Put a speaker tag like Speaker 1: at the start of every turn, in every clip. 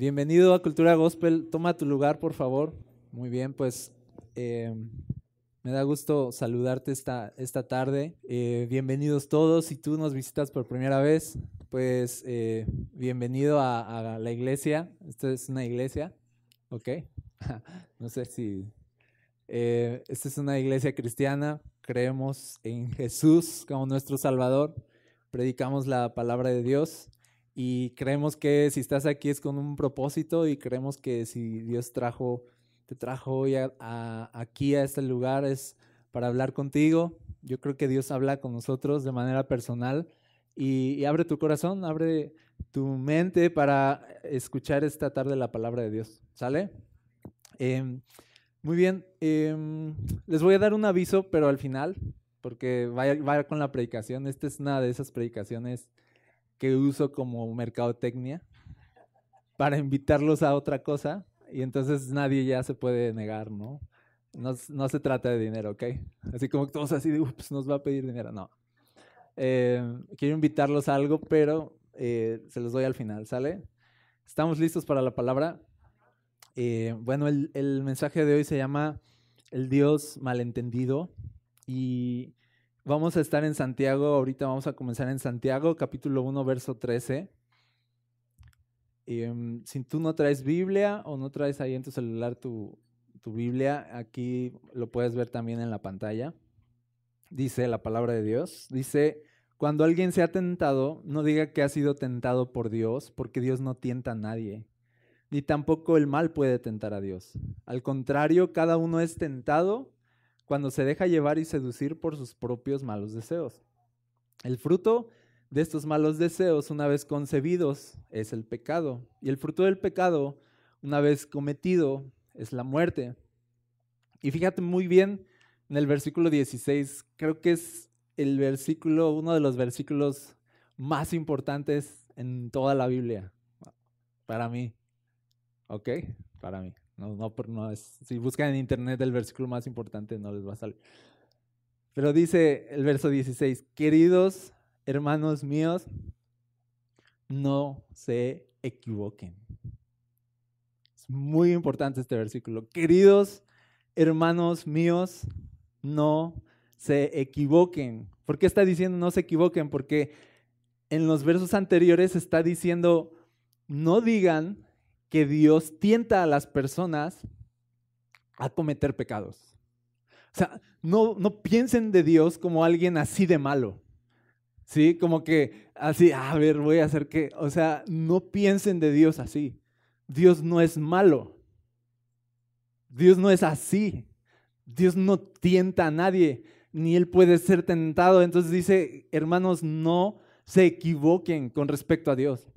Speaker 1: Bienvenido a Cultura Gospel. Toma tu lugar, por favor. Muy bien, pues eh, me da gusto saludarte esta, esta tarde. Eh, bienvenidos todos. Si tú nos visitas por primera vez, pues eh, bienvenido a, a, la iglesia. Esta es una iglesia, ¿ok? no sé si... esta es una iglesia cristiana. Creemos en Jesús como nuestro Salvador. Predicamos la palabra de Dios. Y creemos que si estás aquí es con un propósito y creemos que si Dios trajo, te trajo hoy aquí a este lugar es para hablar contigo. Yo creo que Dios habla con nosotros de manera personal y, abre tu corazón, abre tu mente para escuchar esta tarde la palabra de Dios. ¿Sale? Em, muy bien, em, les voy a dar un aviso, pero al final, porque va, va con la predicación. Esta es una de esas predicaciones que uso como mercadotecnia para invitarlos a otra cosa y entonces nadie ya se puede negar, ¿no? No, no se trata de dinero, ¿ok? Así como todos así de, ups, nos va a pedir dinero, no. Eh, quiero invitarlos a algo, pero eh, se los doy al final, ¿sale? ¿Estamos listos para la palabra? Eh, bueno, el, el mensaje de hoy se llama El Dios malentendido y Vamos a estar en Santiago, ahorita vamos a comenzar en Santiago, capítulo 1, verso 13. Em, si tú no traes Biblia o no traes ahí en tu celular tu, tu Biblia, aquí lo puedes ver también en la pantalla. Dice la palabra de Dios, dice, cuando alguien sea tentado, no diga que ha sido tentado por Dios, porque Dios no tienta a nadie, ni tampoco el mal puede tentar a Dios. Al contrario, cada uno es tentado cuando se deja llevar y seducir por sus propios malos deseos. El fruto de estos malos deseos, una vez concebidos, es el pecado. Y el fruto del pecado, una vez cometido, es la muerte. Y fíjate muy bien en el versículo 16, creo que es el versículo, uno de los versículos más importantes en toda la Biblia, para mí. ¿Ok? Para mí. No, no, no es, si buscan en internet el versículo más importante, no les va a salir. Pero dice el verso 16, queridos hermanos míos, no se equivoquen. Es muy importante este versículo. Queridos hermanos míos, no se equivoquen. ¿Por qué está diciendo no se equivoquen? Porque en los versos anteriores está diciendo, no digan que Dios tienta a las personas a cometer pecados. O sea, no, no piensen de Dios como alguien así de malo. ¿Sí? Como que así, a ver, voy a hacer que, o sea, no piensen de Dios así. Dios no es malo. Dios no es así. Dios no tienta a nadie, ni Él puede ser tentado. Entonces dice, hermanos, no se equivoquen con respecto a Dios.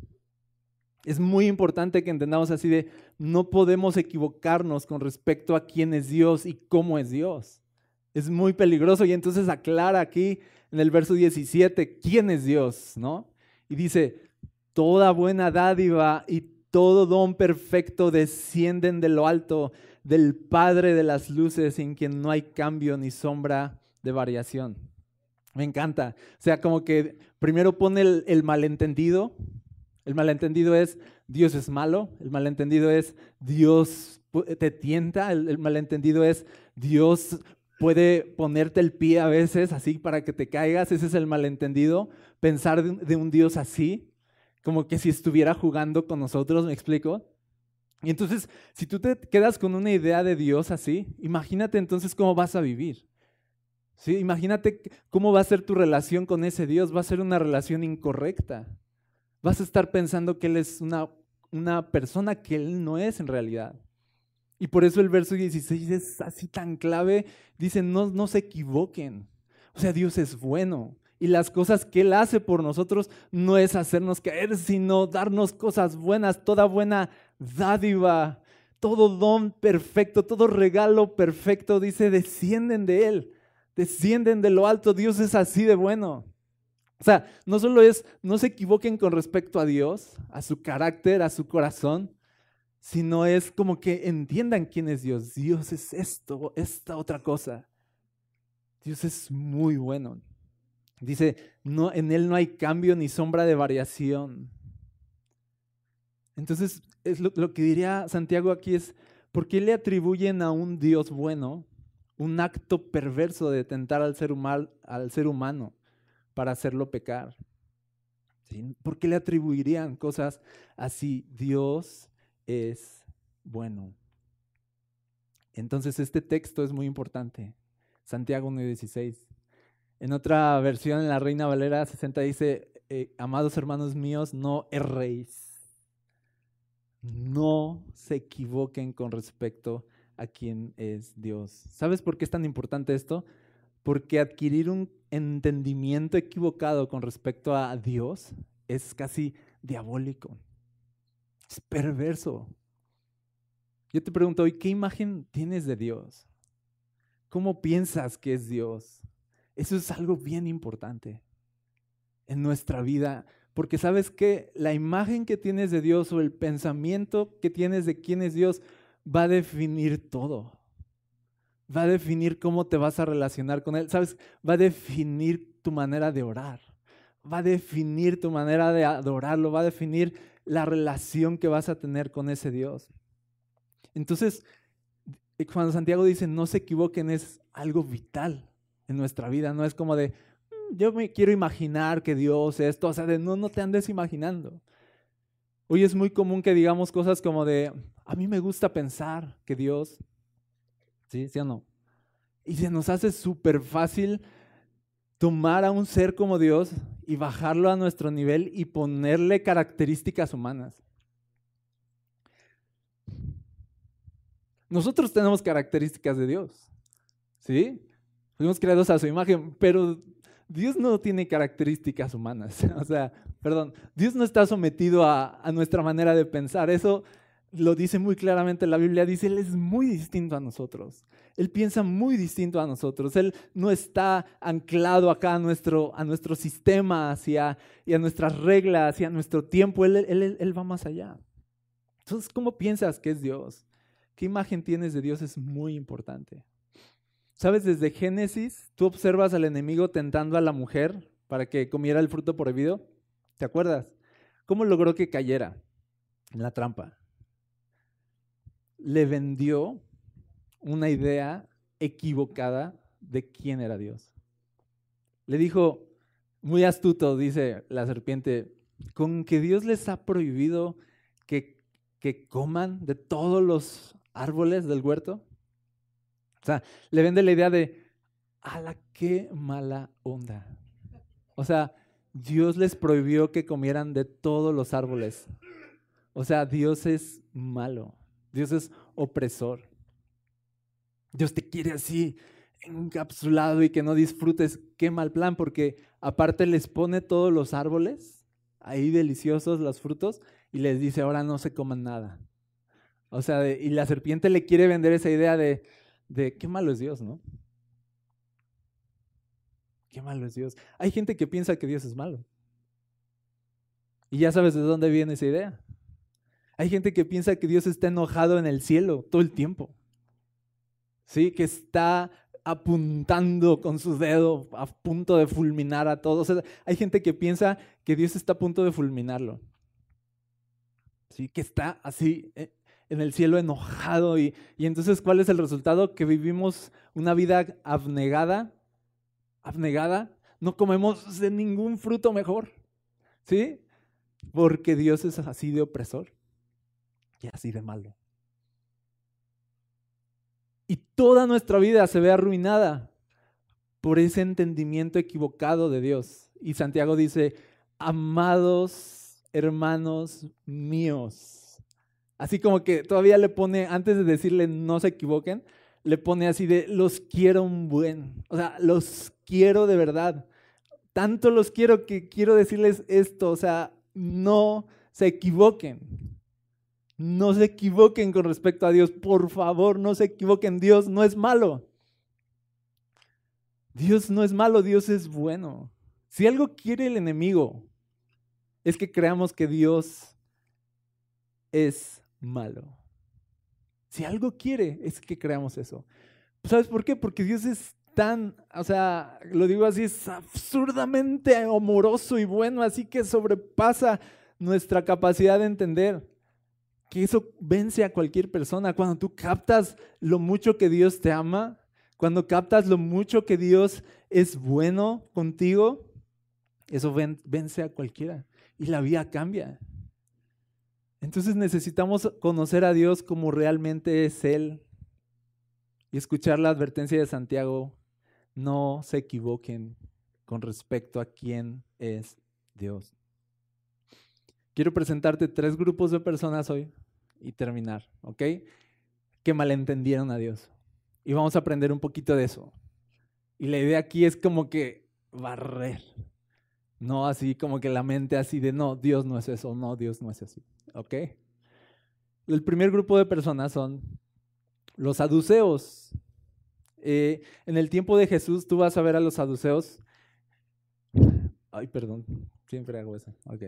Speaker 1: Es muy importante que entendamos así de, no podemos equivocarnos con respecto a quién es Dios y cómo es Dios. Es muy peligroso y entonces aclara aquí en el verso 17 quién es Dios, ¿no? Y dice, toda buena dádiva y todo don perfecto descienden de lo alto, del Padre de las luces, en quien no hay cambio ni sombra de variación. Me encanta. O sea, como que primero pone el, el malentendido, el malentendido es Dios es malo, el malentendido es Dios te tienta, el, malentendido es Dios puede ponerte el pie a veces así para que te caigas, ese es el malentendido, pensar de, un Dios así, como que si estuviera jugando con nosotros, ¿me explico? Y entonces, si tú te quedas con una idea de Dios así, imagínate entonces cómo vas a vivir. ¿Sí? Imagínate cómo va a ser tu relación con ese Dios, va a ser una relación incorrecta vas a estar pensando que Él es una, una persona que Él no es en realidad. Y por eso el verso 16 es así tan clave. Dice, no, no se equivoquen. O sea, Dios es bueno. Y las cosas que Él hace por nosotros no es hacernos caer, sino darnos cosas buenas, toda buena dádiva, todo don perfecto, todo regalo perfecto. Dice, descienden de Él, descienden de lo alto. Dios es así de bueno. O sea, no solo es, no se equivoquen con respecto a Dios, a su carácter, a su corazón, sino es como que entiendan quién es Dios. Dios es esto, esta otra cosa. Dios es muy bueno. Dice, no, en Él no hay cambio ni sombra de variación. Entonces, es lo, que diría Santiago aquí es, ¿por qué le atribuyen a un Dios bueno un acto perverso de tentar al ser, al ser humano para hacerlo pecar? ¿Por qué le atribuirían cosas así? Dios es bueno. Entonces este texto es muy importante. Santiago 1.16. En otra versión, en la Reina Valera 60 dice, eh, amados hermanos míos, no erréis. No se equivoquen con respecto a quién es Dios. ¿Sabes por qué es tan importante esto? Porque adquirir un entendimiento equivocado con respecto a Dios es casi diabólico. Es perverso. Yo te pregunto hoy, ¿qué imagen tienes de Dios? ¿Cómo piensas que es Dios? Eso es algo bien importante en nuestra vida, porque sabes que la imagen que tienes de Dios o el pensamiento que tienes de quién es Dios va a definir todo. Va a definir cómo te vas a relacionar con Él. ¿Sabes? Va a definir tu manera de orar. Va a definir tu manera de adorarlo. Va a definir la relación que vas a tener con ese Dios. Entonces, eh, cuando Santiago dice no se equivoquen, es algo vital en nuestra vida. No es como de, mm, yo me quiero imaginar que Dios es esto, o sea, de no, no te andes imaginando. Hoy es muy común que digamos cosas como de, a mí me gusta pensar que Dios, ¿sí? ¿Sí o no? Y se nos hace súper fácil tomar a un ser como Dios y bajarlo a nuestro nivel y ponerle características humanas. Nosotros tenemos características de Dios, ¿sí? Fuimos creados a su imagen, pero Dios no tiene características humanas. O sea, perdón, Dios no está sometido a, a, nuestra manera de pensar. Eso lo dice muy claramente la Biblia. Dice, Él es muy distinto a nosotros. Él piensa muy distinto a nosotros. Él no está anclado acá a nuestro, a nuestro sistema y a nuestras reglas y a nuestro tiempo. Él, él, él va más allá. Entonces, ¿cómo piensas que es Dios? qué imagen tienes de Dios es muy importante. Sabes, desde Génesis, tú observas al enemigo tentando a la mujer para que comiera el fruto prohibido. ¿Te acuerdas? ¿Cómo logró que cayera en la trampa? Le vendió una idea equivocada de quién era Dios. Le dijo, muy astuto, dice la serpiente, con que Dios les ha prohibido que, que coman de todos los árboles del huerto. O sea, le vende la idea de, a la qué mala onda. O sea, Dios les prohibió que comieran de todos los árboles. O sea, Dios es malo. Dios es opresor. Dios te quiere así, encapsulado y que no disfrutes. Qué mal plan, porque aparte les pone todos los árboles, ahí deliciosos los frutos, y les dice, ahora no se coman nada. O sea, y la serpiente le quiere vender esa idea de, de qué malo es Dios, ¿no? Qué malo es Dios. Hay gente que piensa que Dios es malo. Y ya sabes de dónde viene esa idea. Hay gente que piensa que Dios está enojado en el cielo todo el tiempo. ¿Sí? Que está apuntando con su dedo a punto de fulminar a todos. hay gente que piensa que Dios está a punto de fulminarlo. ¿Sí? Que está así eh, en el cielo enojado. Y, entonces, ¿cuál es el resultado? Que vivimos una vida abnegada, abnegada, no comemos de ningún fruto mejor, ¿sí? Porque Dios es así de opresor y así de malo. Y toda nuestra vida se ve arruinada por ese entendimiento equivocado de Dios. Y Santiago dice, amados hermanos míos, Así como que todavía le pone, antes de decirle no se equivoquen, le pone así de los quiero un buen. O sea, los quiero de verdad. Tanto los quiero que quiero decirles esto. O sea, no se equivoquen. No se equivoquen con respecto a Dios. Por favor, no se equivoquen. Dios no es malo. Dios no es malo, Dios es bueno. Si algo quiere el enemigo, es que creamos que Dios es malo. Si algo quiere, es que creamos eso. ¿Sabes por qué? Porque Dios es tan, o sea, lo digo así, es absurdamente amoroso y bueno, así que sobrepasa nuestra capacidad de entender. Que eso vence a cualquier persona. Cuando tú captas lo mucho que Dios te ama, cuando captas lo mucho que Dios es bueno contigo, eso vence a cualquiera y la vida cambia. Entonces necesitamos conocer a Dios como realmente es Él y escuchar la advertencia de Santiago, no se equivoquen con respecto a quién es Dios. Quiero presentarte tres grupos de personas hoy y terminar, ¿ok? Que malentendieron a Dios. Y vamos a aprender un poquito de eso. Y la idea aquí es como que barrer. No así como que la mente así de, no, Dios no es eso, no, Dios no es así, ¿ok? El primer grupo de personas son los saduceos. Eh, en el tiempo de Jesús, tú vas a ver a los saduceos. Ay, perdón, siempre hago eso. Ok.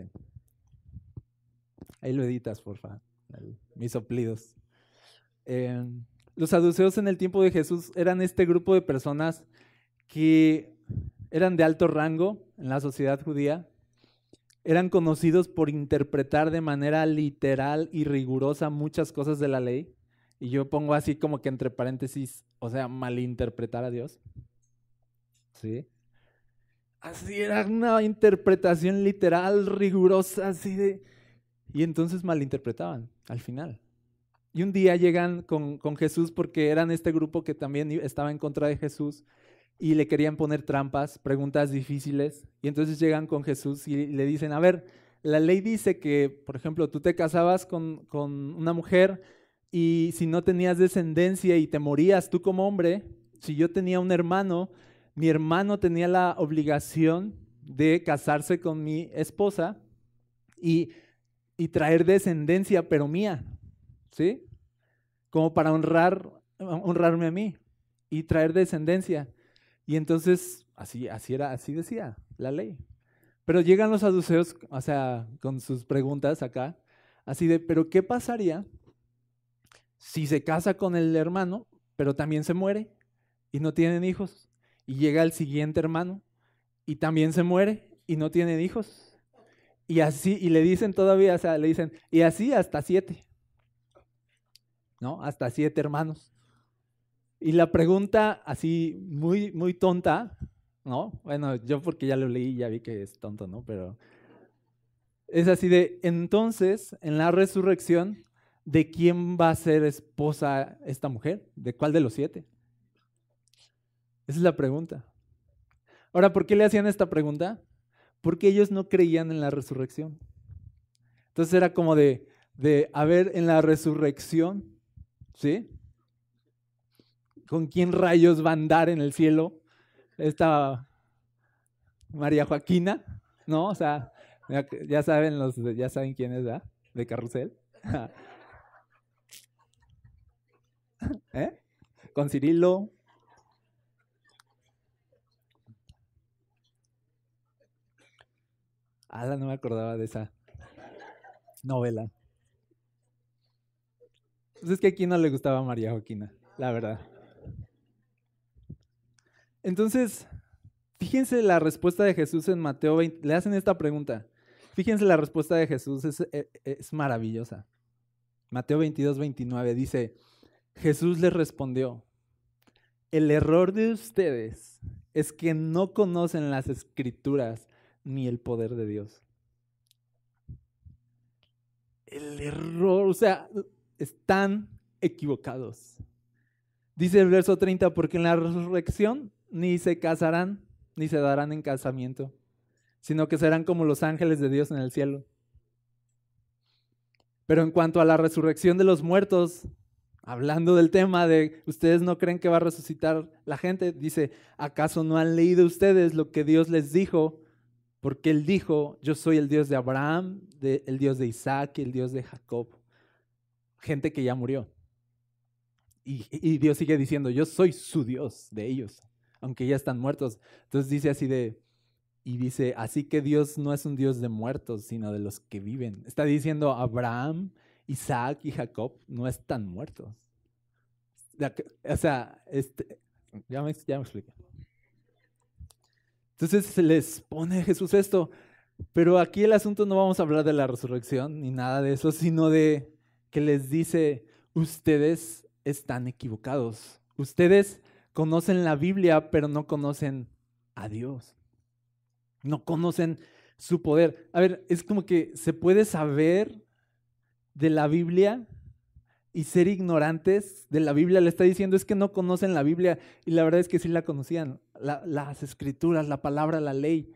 Speaker 1: Ahí lo editas, por favor. Mis soplidos. Em, los saduceos en el tiempo de Jesús eran este grupo de personas que eran de alto rango en la sociedad judía. Eran conocidos por interpretar de manera literal y rigurosa muchas cosas de la ley. Y yo pongo así como que entre paréntesis, o sea, malinterpretar a Dios. ¿Sí? Así era una interpretación literal, rigurosa, así de... Y entonces malinterpretaban al final. Y un día llegan con, con, Jesús porque eran este grupo que también estaba en contra de Jesús y le querían poner trampas, preguntas difíciles. Y entonces llegan con Jesús y le dicen, a ver, la ley dice que, por ejemplo, tú te casabas con, con una mujer y si no tenías descendencia y te morías tú como hombre, si yo tenía un hermano, mi hermano tenía la obligación de casarse con mi esposa y, y traer descendencia, pero mía, ¿sí? Como para honrar, honrarme a mí y traer descendencia. Y entonces, así, así era, así decía la ley. Pero llegan los saduceos, o sea, con sus preguntas acá, así de, pero ¿qué pasaría si se casa con el hermano, pero también se muere y no tienen hijos, y llega el siguiente hermano y también se muere y no tienen hijos. Y así, y le dicen todavía, o sea, le dicen, y así hasta siete. ¿No? Hasta siete hermanos. Y la pregunta así muy, muy tonta, ¿no? Bueno, yo porque ya lo leí, ya vi que es tonto, ¿no? Pero es así de, entonces, en la resurrección, ¿de quién va a ser esposa esta mujer? ¿De cuál de los siete? Esa es la pregunta. Ahora, ¿por qué le hacían esta pregunta? Porque ellos no creían en la resurrección. Entonces era como de, de a ver, en la resurrección, ¿sí? ¿Con quién rayos va a andar en el cielo esta María Joaquina? ¿No? O sea, ya, saben los, ya saben quién es, ¿verdad? De carrusel. ¿Eh? Con Cirilo. Ah, no me acordaba de esa novela. Pues es que a quién no le gustaba María Joaquina, la verdad. Entonces, fíjense la respuesta de Jesús en Mateo 20. Le hacen esta pregunta. Fíjense la respuesta de Jesús, es, es, es maravillosa. Mateo 22, 29 dice, Jesús les respondió, el error de ustedes es que no conocen las escrituras ni el poder de Dios. El error, o sea, están equivocados. Dice el verso 30, porque en la resurrección ni se casarán ni se darán en casamiento, sino que serán como los ángeles de Dios en el cielo. Pero en cuanto a la resurrección de los muertos, hablando del tema de ustedes no creen que va a resucitar la gente, dice, ¿acaso no han leído ustedes lo que Dios les dijo? Porque Él dijo, yo soy el Dios de Abraham, el Dios de Isaac el Dios de Jacob. Gente que ya murió. Y, Dios sigue diciendo, yo soy su Dios de ellos, aunque ya están muertos. Entonces dice así de, y dice, así que Dios no es un Dios de muertos, sino de los que viven. Está diciendo Abraham Isaac y Jacob no están muertos. O sea, este, ya, me, ya. Entonces se les pone Jesús esto, pero aquí el asunto no vamos a hablar de la resurrección ni nada de eso, sino de que les dice, ustedes están equivocados. Ustedes conocen la Biblia, pero no conocen a Dios. No conocen su poder. A ver, es como que se puede saber de la Biblia y ser ignorantes de la Biblia. Le está diciendo es que no conocen la Biblia y la verdad es que sí la conocían. Las escrituras, la palabra, la ley.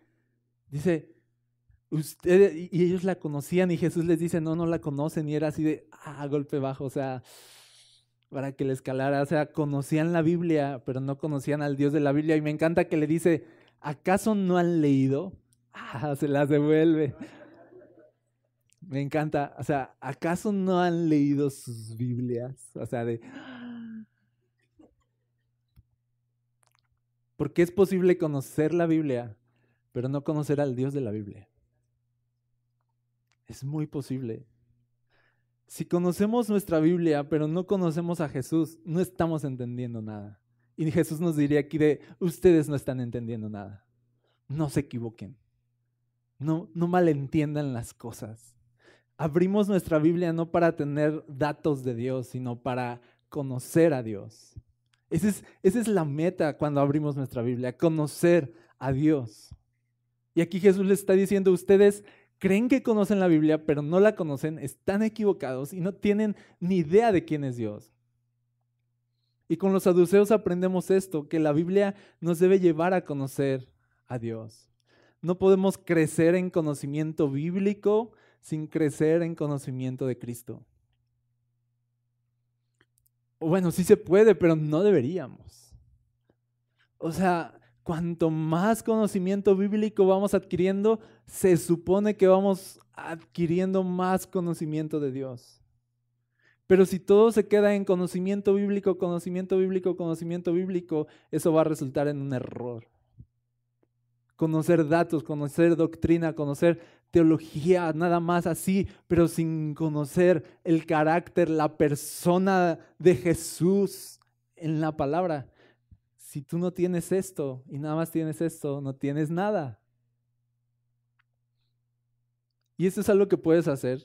Speaker 1: Dice, ustedes, y ellos la conocían y Jesús les dice, no, no la conocen y era así de, ah, golpe bajo, o sea, para que le escalara, o sea, conocían la Biblia, pero no conocían al Dios de la Biblia y me encanta que le dice, ¿acaso no han leído? Ah, se las devuelve. Me encanta. O sea, ¿acaso no han leído sus Biblias? O sea, de... Porque es posible conocer la Biblia, pero no conocer al Dios de la Biblia. Es muy posible. Si conocemos nuestra Biblia, pero no conocemos a Jesús, no estamos entendiendo nada. Y Jesús nos diría aquí de, ustedes no están entendiendo nada. No se equivoquen. No, no malentiendan las cosas. Abrimos nuestra Biblia no para tener datos de Dios, sino para conocer a Dios. Esa es, la meta cuando abrimos nuestra Biblia, conocer a Dios. Y aquí Jesús les está diciendo, ustedes creen que conocen la Biblia, pero no la conocen, están equivocados y no tienen ni idea de quién es Dios. Y con los saduceos aprendemos esto, que la Biblia nos debe llevar a conocer a Dios. No podemos crecer en conocimiento bíblico sin crecer en conocimiento de Cristo. Bueno, sí se puede, pero no deberíamos. O sea, cuanto más conocimiento bíblico vamos adquiriendo, se supone que vamos adquiriendo más conocimiento de Dios. Pero si todo se queda en conocimiento bíblico, conocimiento bíblico, conocimiento bíblico, eso va a resultar en un error conocer datos, conocer doctrina, conocer teología, nada más así, pero sin conocer el carácter, la persona de Jesús en la palabra. Si tú no tienes esto y nada más tienes esto, no tienes nada. Y eso es algo que puedes hacer.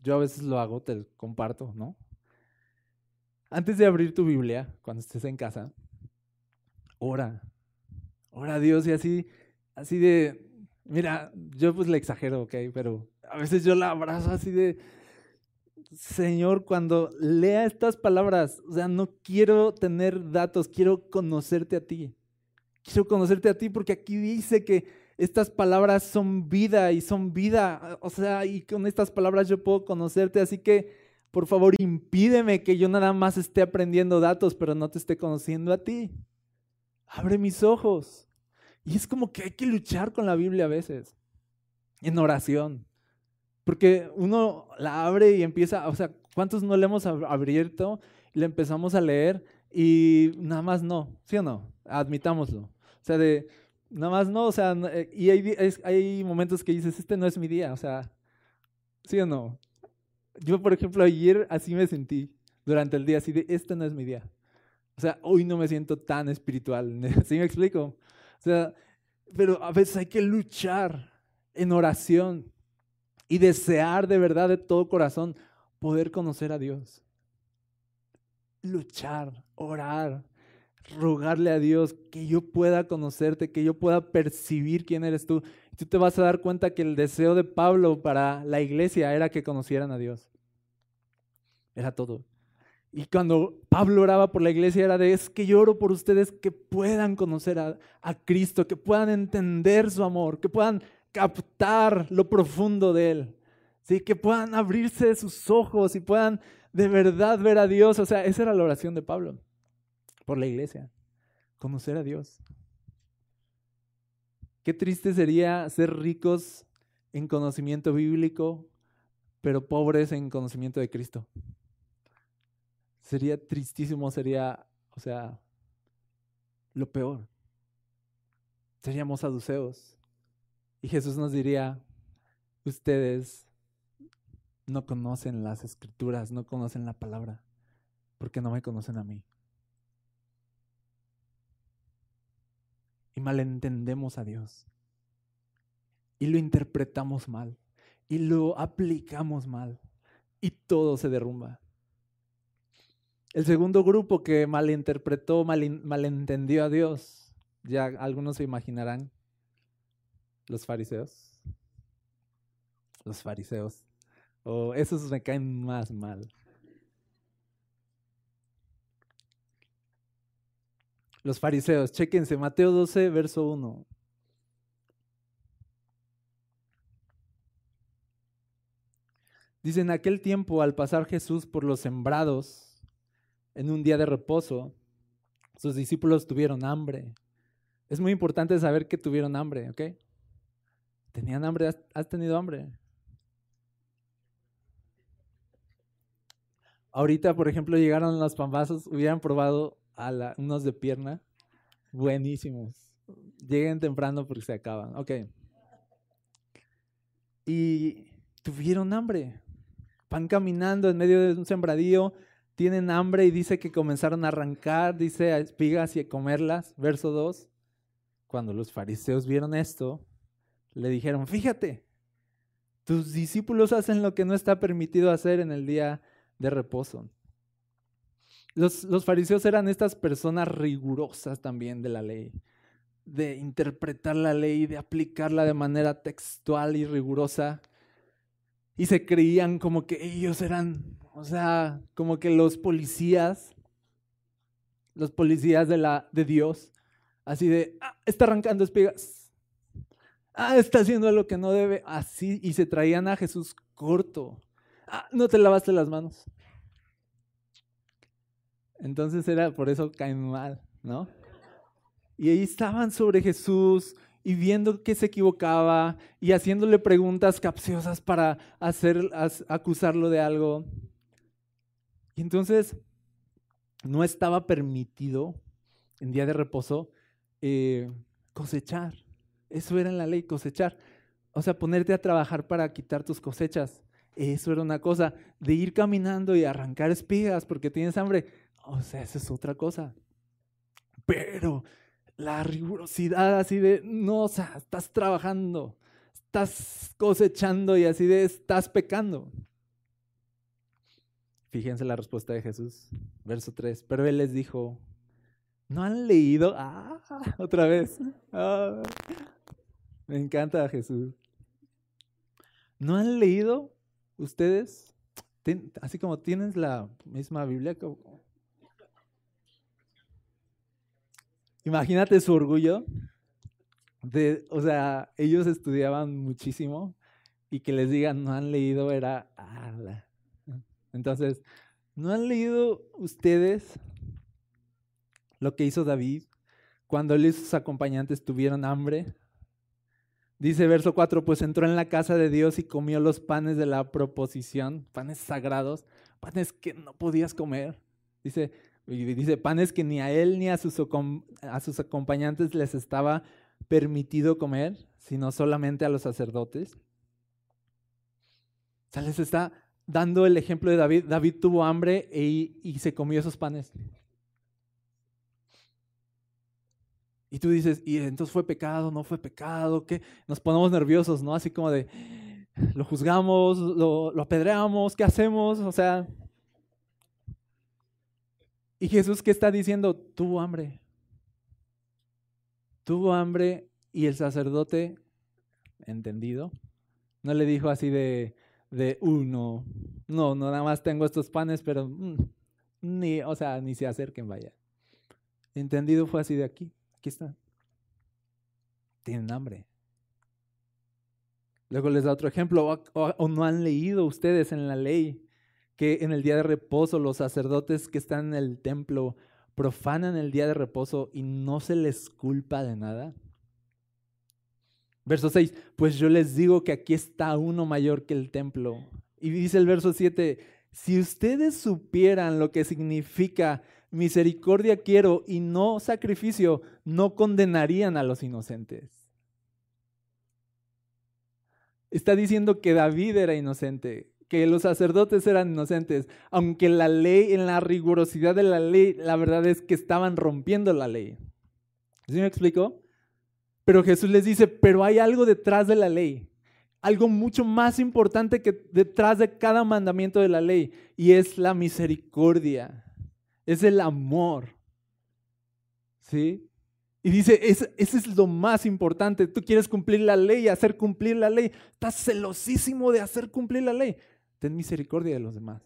Speaker 1: Yo a veces lo hago, te comparto, ¿no? Antes de abrir tu Biblia, cuando estés en casa, ora, ora a Dios y así, así de, mira, yo pues le exagero, ok, pero a veces yo la abrazo así de, Señor, cuando lea estas palabras, o sea, no quiero tener datos, quiero conocerte a ti. Quiero conocerte a ti porque aquí dice que estas palabras son vida y son vida, o sea, y con estas palabras yo puedo conocerte, así que por favor impídeme que yo nada más esté aprendiendo datos, pero no te esté conociendo a ti. Abre mis ojos. Y es como que hay que luchar con la Biblia a veces, en oración. Porque uno la abre y empieza, o sea, ¿cuántos no le hemos abierto y le empezamos a leer y nada más no? ¿Sí o no? Admitámoslo. O sea, de nada más no, o sea, eh, y hay, hay momentos que dices, este no es mi día, o sea, ¿sí o no? Yo, por ejemplo, ayer así me sentí durante el día, así de, este no es mi día. O sea, hoy no me siento tan espiritual. ¿Sí me explico? Sea, pero a veces hay que luchar en oración y desear de verdad de todo corazón poder conocer a Dios. Luchar, orar, rogarle a Dios que yo pueda conocerte, que yo pueda percibir quién eres tú. Tú te vas a dar cuenta que el deseo de Pablo para la iglesia era que conocieran a Dios. Era todo. Y cuando Pablo oraba por la iglesia era de, es que lloro por ustedes que puedan conocer a, Cristo, que puedan entender su amor, que puedan captar lo profundo de Él, ¿sí? que puedan abrirse sus ojos y puedan de verdad ver a Dios. O sea, esa era la oración de Pablo por la iglesia, conocer a Dios. Qué triste sería ser ricos en conocimiento bíblico, pero pobres en conocimiento de Cristo sería tristísimo, sería, o sea, lo peor. Seríamos saduceos. Y Jesús nos diría, ustedes no conocen las escrituras, no conocen la palabra, porque no me conocen a mí. Y malentendemos a Dios. Y lo interpretamos mal. Y lo aplicamos mal y todo se derrumba. El segundo grupo que malinterpretó, malentendió a Dios, ya algunos se imaginarán, los fariseos. Los fariseos. O oh, esos me caen más mal. Los fariseos, chequense, Mateo 12, verso 1. Dice, en aquel tiempo, al pasar Jesús por los sembrados, en un día de reposo, sus discípulos tuvieron hambre. Es muy importante saber que tuvieron hambre, ¿ok? ¿Tenían hambre? ¿Has, tenido hambre? Ahorita, por ejemplo, llegaron los pambazos, hubieran probado a unos de pierna, buenísimos. Lleguen temprano porque se acaban. Ok. Y tuvieron hambre. Van caminando en medio de un sembradío, tienen hambre y dice que comenzaron a arrancar, dice a espigas y a comerlas. Verso 2. Cuando los fariseos vieron esto, le dijeron, fíjate, tus discípulos hacen lo que no está permitido hacer en el día de reposo. Los, fariseos eran estas personas rigurosas también de la ley, de interpretar la ley, de aplicarla de manera textual y rigurosa y se creían como que ellos eran, o sea, como que los policías, los policías de, la, de Dios, así de, ah, está arrancando espigas, ah, está haciendo lo que no debe, así, y se traían a Jesús corto, ah, no te lavaste las manos. Entonces era por eso caen mal, ¿no? Y ahí estaban sobre Jesús y viendo que se equivocaba y haciéndole preguntas capciosas para hacer, acusarlo de algo. Y entonces no estaba permitido en día de reposo eh, cosechar. Eso era en la ley, cosechar. O sea, ponerte a trabajar para quitar tus cosechas. Eso era una cosa. De ir caminando y arrancar espigas porque tienes hambre. O sea, eso es otra cosa. Pero la rigurosidad así de, no, o sea, estás trabajando, estás cosechando y así de, estás pecando. Fíjense la respuesta de Jesús, verso 3. Pero él les dijo, ¿no han leído? Ah, otra vez. Ah, me encanta Jesús. ¿No han leído ustedes? Así como tienes la misma Biblia, Imagínate su orgullo. O sea, ellos estudiaban muchísimo y que les digan no han leído era... Entonces, ¿no han leído ustedes lo que hizo David cuando él y sus acompañantes tuvieron hambre? Dice verso 4, pues entró en la casa de Dios y comió los panes de la proposición, panes sagrados, panes que no podías comer. Dice, y dice, panes que ni a él ni a sus, a sus acompañantes les estaba permitido comer, sino solamente a los sacerdotes. O sea, les está dando el ejemplo de David. David tuvo hambre e, y se comió esos panes. Y tú dices, ¿y entonces fue pecado? ¿No fue pecado? ¿Qué? Nos ponemos nerviosos, ¿no? Así como de, lo juzgamos, lo, lo apedreamos, ¿qué hacemos? O sea, y Jesús, ¿qué está diciendo? Tuvo hambre. Tuvo hambre y el sacerdote, entendido, no le dijo así de, de uno, no, no, nada más tengo estos panes, pero mm, ni, o sea, ni se acerquen, vaya. Entendido fue así de aquí, aquí está. Tienen hambre. Luego les da otro ejemplo, o no han leído ustedes en la ley que en el día de reposo los sacerdotes que están en el templo profanan el día de reposo y no se les culpa de nada? Verso 6, pues yo les digo que aquí está uno mayor que el templo. Y dice el verso 7, si ustedes supieran lo que significa misericordia quiero y no sacrificio, no condenarían a los inocentes. Está diciendo que David era inocente, que los sacerdotes eran inocentes, aunque la ley, en la rigurosidad de la ley, la verdad es que estaban rompiendo la ley. ¿Sí me explico? Pero Jesús les dice, pero hay algo detrás de la ley. algo mucho más importante que detrás de cada mandamiento de la ley y es la misericordia, es el amor. ¿Sí? Y dice, ese es lo más importante. Tú quieres cumplir la ley, hacer cumplir la ley. Estás celosísimo de hacer cumplir la ley. Ten misericordia de los demás.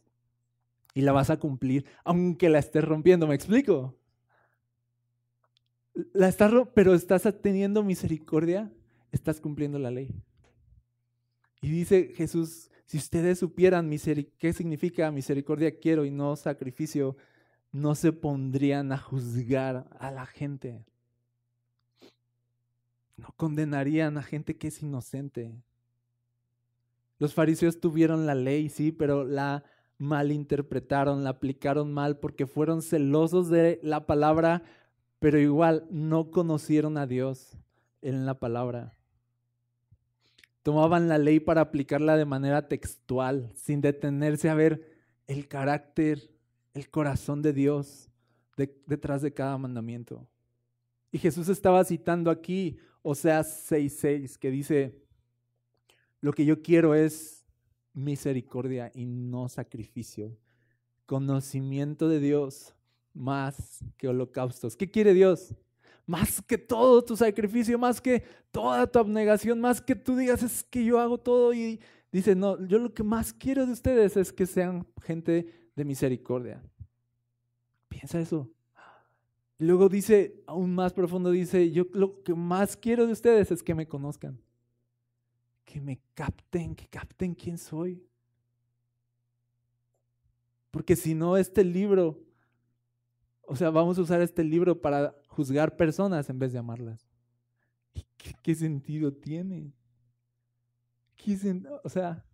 Speaker 1: Y la vas a cumplir, aunque la estés rompiendo. ¿Me explico? La estás, pero estás teniendo misericordia, estás cumpliendo la ley. Y dice Jesús, si ustedes supieran qué significa misericordia quiero y no sacrificio, no se pondrían a juzgar a la gente. No condenarían a gente que es inocente. Los fariseos tuvieron la ley, sí, pero la malinterpretaron, la aplicaron mal porque fueron celosos de la palabra, pero igual no conocieron a Dios en la palabra tomaban la ley para aplicarla de manera textual, sin detenerse a ver el carácter, el corazón de Dios detrás de cada mandamiento. Y Jesús estaba citando aquí Oseas 6:6, que dice, lo que yo quiero es misericordia y no sacrificio, conocimiento de Dios más que holocaustos. ¿Qué quiere Dios? más que todo tu sacrificio, más que toda tu abnegación, más que tú digas es que yo hago todo y dice, no, yo lo que más quiero de ustedes es que sean gente de misericordia. Piensa eso. Luego dice, aún más profundo, dice, yo lo que más quiero de ustedes es que me conozcan, que me capten, que capten quién soy. Porque si no, este libro, o sea, vamos a usar este libro para juzgar personas en vez de amarlas. qué, sentido tiene? o sea,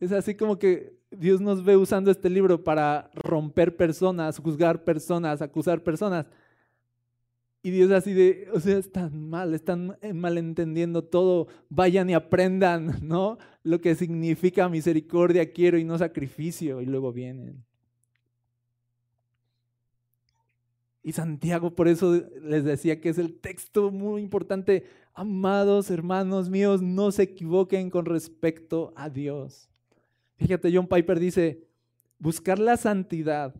Speaker 1: es así como que Dios nos ve usando este libro para romper personas, juzgar personas, acusar personas. Y Dios así de, o sea, están mal, están malentendiendo todo. Vayan y aprendan, ¿no? Lo que significa misericordia quiero y no sacrificio. Y luego vienen. Y Santiago por eso les decía que es el texto muy importante. Amados hermanos míos, no se equivoquen con respecto a Dios. Fíjate, John Piper dice, buscar la santidad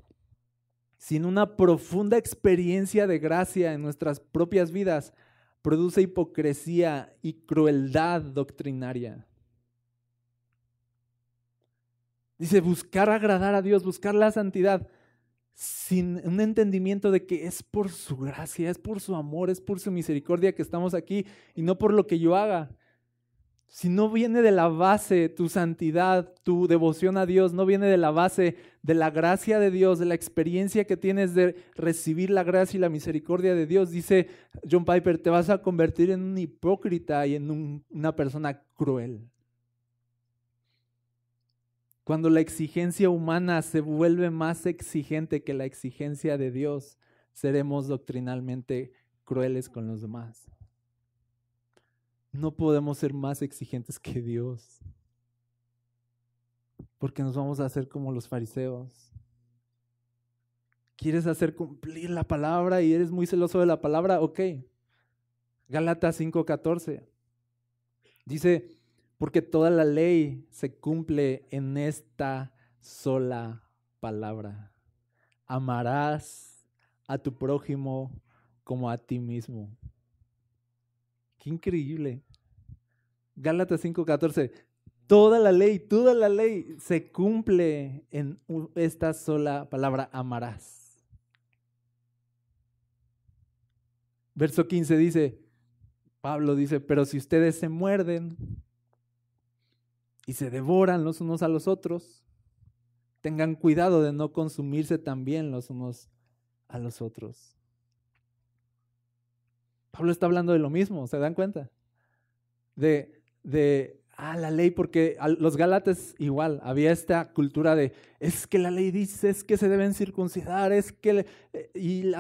Speaker 1: sin una profunda experiencia de gracia en nuestras propias vidas produce hipocresía y crueldad doctrinaria. Dice, buscar agradar a Dios, buscar la santidad sin un entendimiento de que es por su gracia, es por su amor, es por su misericordia que estamos aquí y no por lo que yo haga. Si no viene de la base tu santidad, tu devoción a Dios, no viene de la base de la gracia de Dios, de la experiencia que tienes de recibir la gracia y la misericordia de Dios, dice John Piper, te vas a convertir en un hipócrita y en una persona cruel. Cuando la exigencia humana se vuelve más exigente que la exigencia de Dios, seremos doctrinalmente crueles con los demás. No podemos ser más exigentes que Dios, porque nos vamos a hacer como los fariseos. ¿Quieres hacer cumplir la palabra y eres muy celoso de la palabra? Ok. Gálatas 5:14. Dice, porque toda la ley se cumple en esta sola palabra. Amarás a tu prójimo como a ti mismo. Qué increíble. Gálatas 5:14. Toda la ley, toda la ley se cumple en esta sola palabra, amarás. Verso 15 dice, Pablo dice, pero si ustedes se muerden y se devoran los unos a los otros, tengan cuidado de no consumirse también los unos a los otros. Pablo está hablando de lo mismo, ¿se dan cuenta? De, de ah, la ley, porque los Gálatas igual, había esta cultura de, es que la ley dice, es que se deben circuncidar, es que, eh, y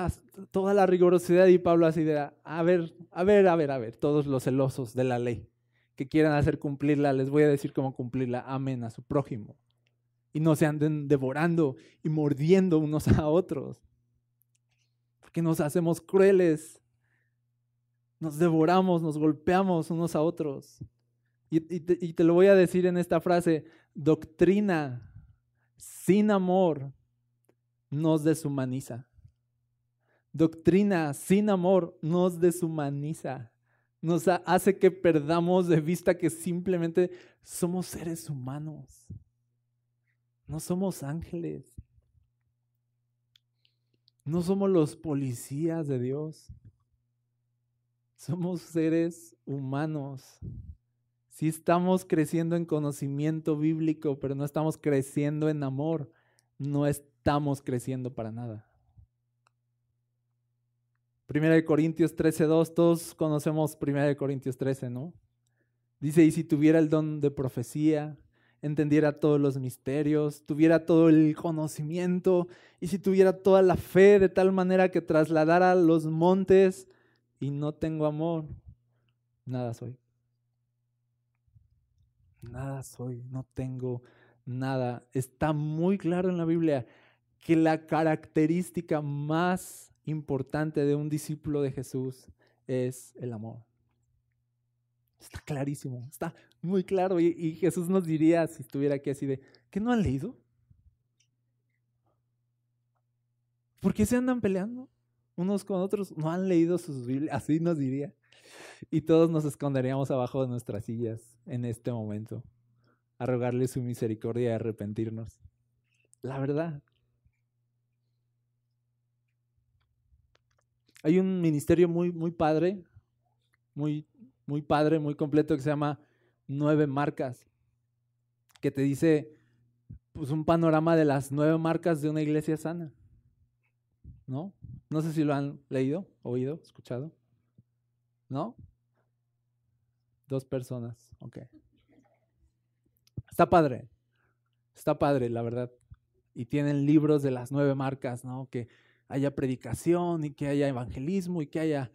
Speaker 1: toda la rigurosidad, y Pablo así de, a ver, a ver, a ver, a ver, todos los celosos de la ley que quieran hacer cumplirla, les voy a decir cómo cumplirla. Amén a su prójimo. Y no se anden devorando y mordiendo unos a otros. Porque nos hacemos crueles. Nos devoramos, nos golpeamos unos a otros. Y, te, y te lo voy a decir en esta frase, doctrina sin amor nos deshumaniza. Doctrina sin amor nos deshumaniza. Nos hace que perdamos de vista que simplemente somos seres humanos. No somos ángeles. No somos los policías de Dios. Somos seres humanos. Si estamos creciendo en conocimiento bíblico, pero no estamos creciendo en amor, no estamos creciendo para nada. Primera de Corintios 13:2, todos conocemos Primera de Corintios 13, ¿no? Dice, "Y si tuviera el don de profecía, entendiera todos los misterios, tuviera todo el conocimiento, y si tuviera toda la fe de tal manera que trasladara los montes y no tengo amor, nada soy. Nada soy, no tengo nada. Está muy claro en la Biblia que la característica más importante de un discípulo de Jesús es el amor. Está clarísimo, está muy claro. Y, Jesús nos diría, si estuviera aquí así de, ¿qué no han leído? ¿Por qué se andan peleando unos con otros? No han leído sus Biblias, así nos diría. Y todos nos esconderíamos abajo de nuestras sillas en este momento, a rogarle su misericordia y arrepentirnos. La verdad. Hay un ministerio muy, muy padre, muy muy padre, muy completo que se llama Nueve Marcas, que te dice pues, un panorama de las nueve marcas de una iglesia sana. ¿No? No sé si lo han leído, oído, escuchado. ¿No? Dos personas, ok. Está padre, está padre, la verdad. Y tienen libros de las nueve marcas, ¿no? Que haya predicación y que haya evangelismo y que haya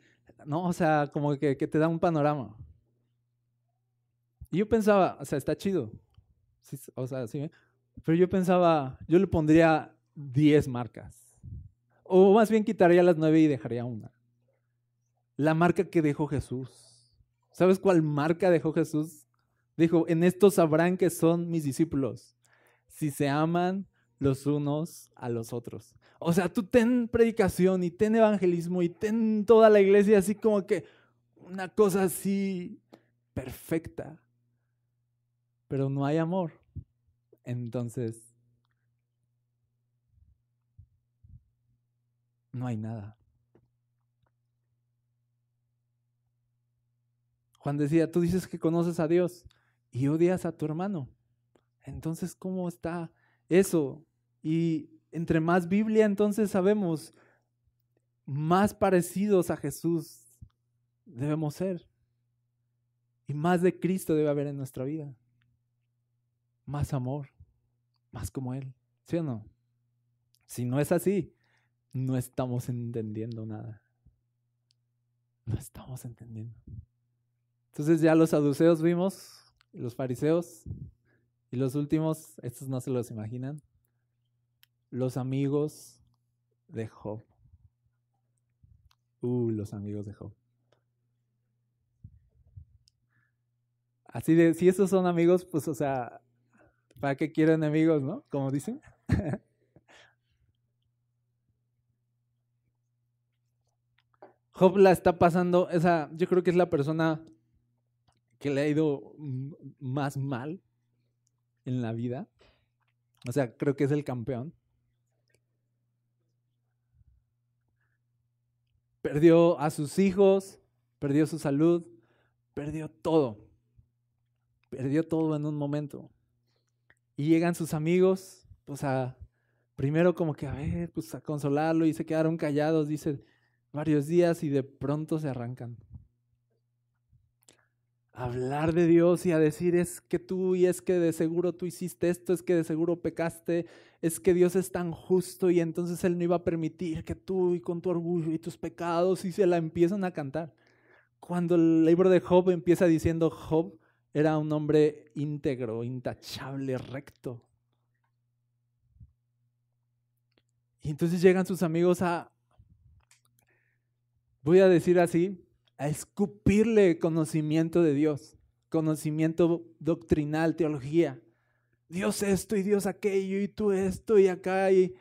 Speaker 1: ¿no? O sea, como que, te da un panorama. Y yo pensaba, o sea, está chido. o sea, sí. Pero yo pensaba, yo le pondría 10 marcas. O más bien quitaría las 9 y dejaría una. La marca que dejó Jesús. ¿Sabes cuál marca dejó Jesús? Dijo, en esto sabrán que son mis discípulos. Si se aman los unos a los otros. O sea, tú ten predicación y ten evangelismo y ten toda la iglesia así como que una cosa así perfecta. Pero no hay amor. Entonces, no hay nada. Juan decía, tú dices que conoces a Dios y odias a tu hermano. Entonces, ¿cómo está eso? Y entre más Biblia entonces sabemos, más parecidos a Jesús debemos ser. Y más de Cristo debe haber en nuestra vida. Más amor, más como Él. ¿Sí o no? Si no es así, no estamos entendiendo nada. No estamos entendiendo. Entonces ya los saduceos vimos, los fariseos, y los últimos, estos no se los imaginan, los amigos de Job. Uh, los amigos de Job. Así de, si esos son amigos, pues, o sea, ¿para qué quiero enemigos, no? Como dicen. Job la está pasando, esa, yo creo que es la persona que le ha ido más mal en la vida. O sea, creo que es el campeón. Perdió a sus hijos, perdió su salud, perdió todo. Perdió todo en un momento. Y llegan sus amigos, pues a, primero como que a ver, pues a consolarlo y se quedaron callados, dice, varios días y de pronto se arrancan hablar de Dios y a decir es que tú y es que de seguro tú hiciste esto, es que de seguro pecaste, es que Dios es tan justo y entonces Él no iba a permitir que tú y con tu orgullo y tus pecados y se la empiezan a cantar. Cuando el libro de Job empieza diciendo Job era un hombre íntegro, intachable, recto. Y entonces llegan sus amigos a, voy a decir así, a escupirle conocimiento de Dios. conocimiento doctrinal, teología. Dios esto y Dios aquello y tú esto y acá. Y...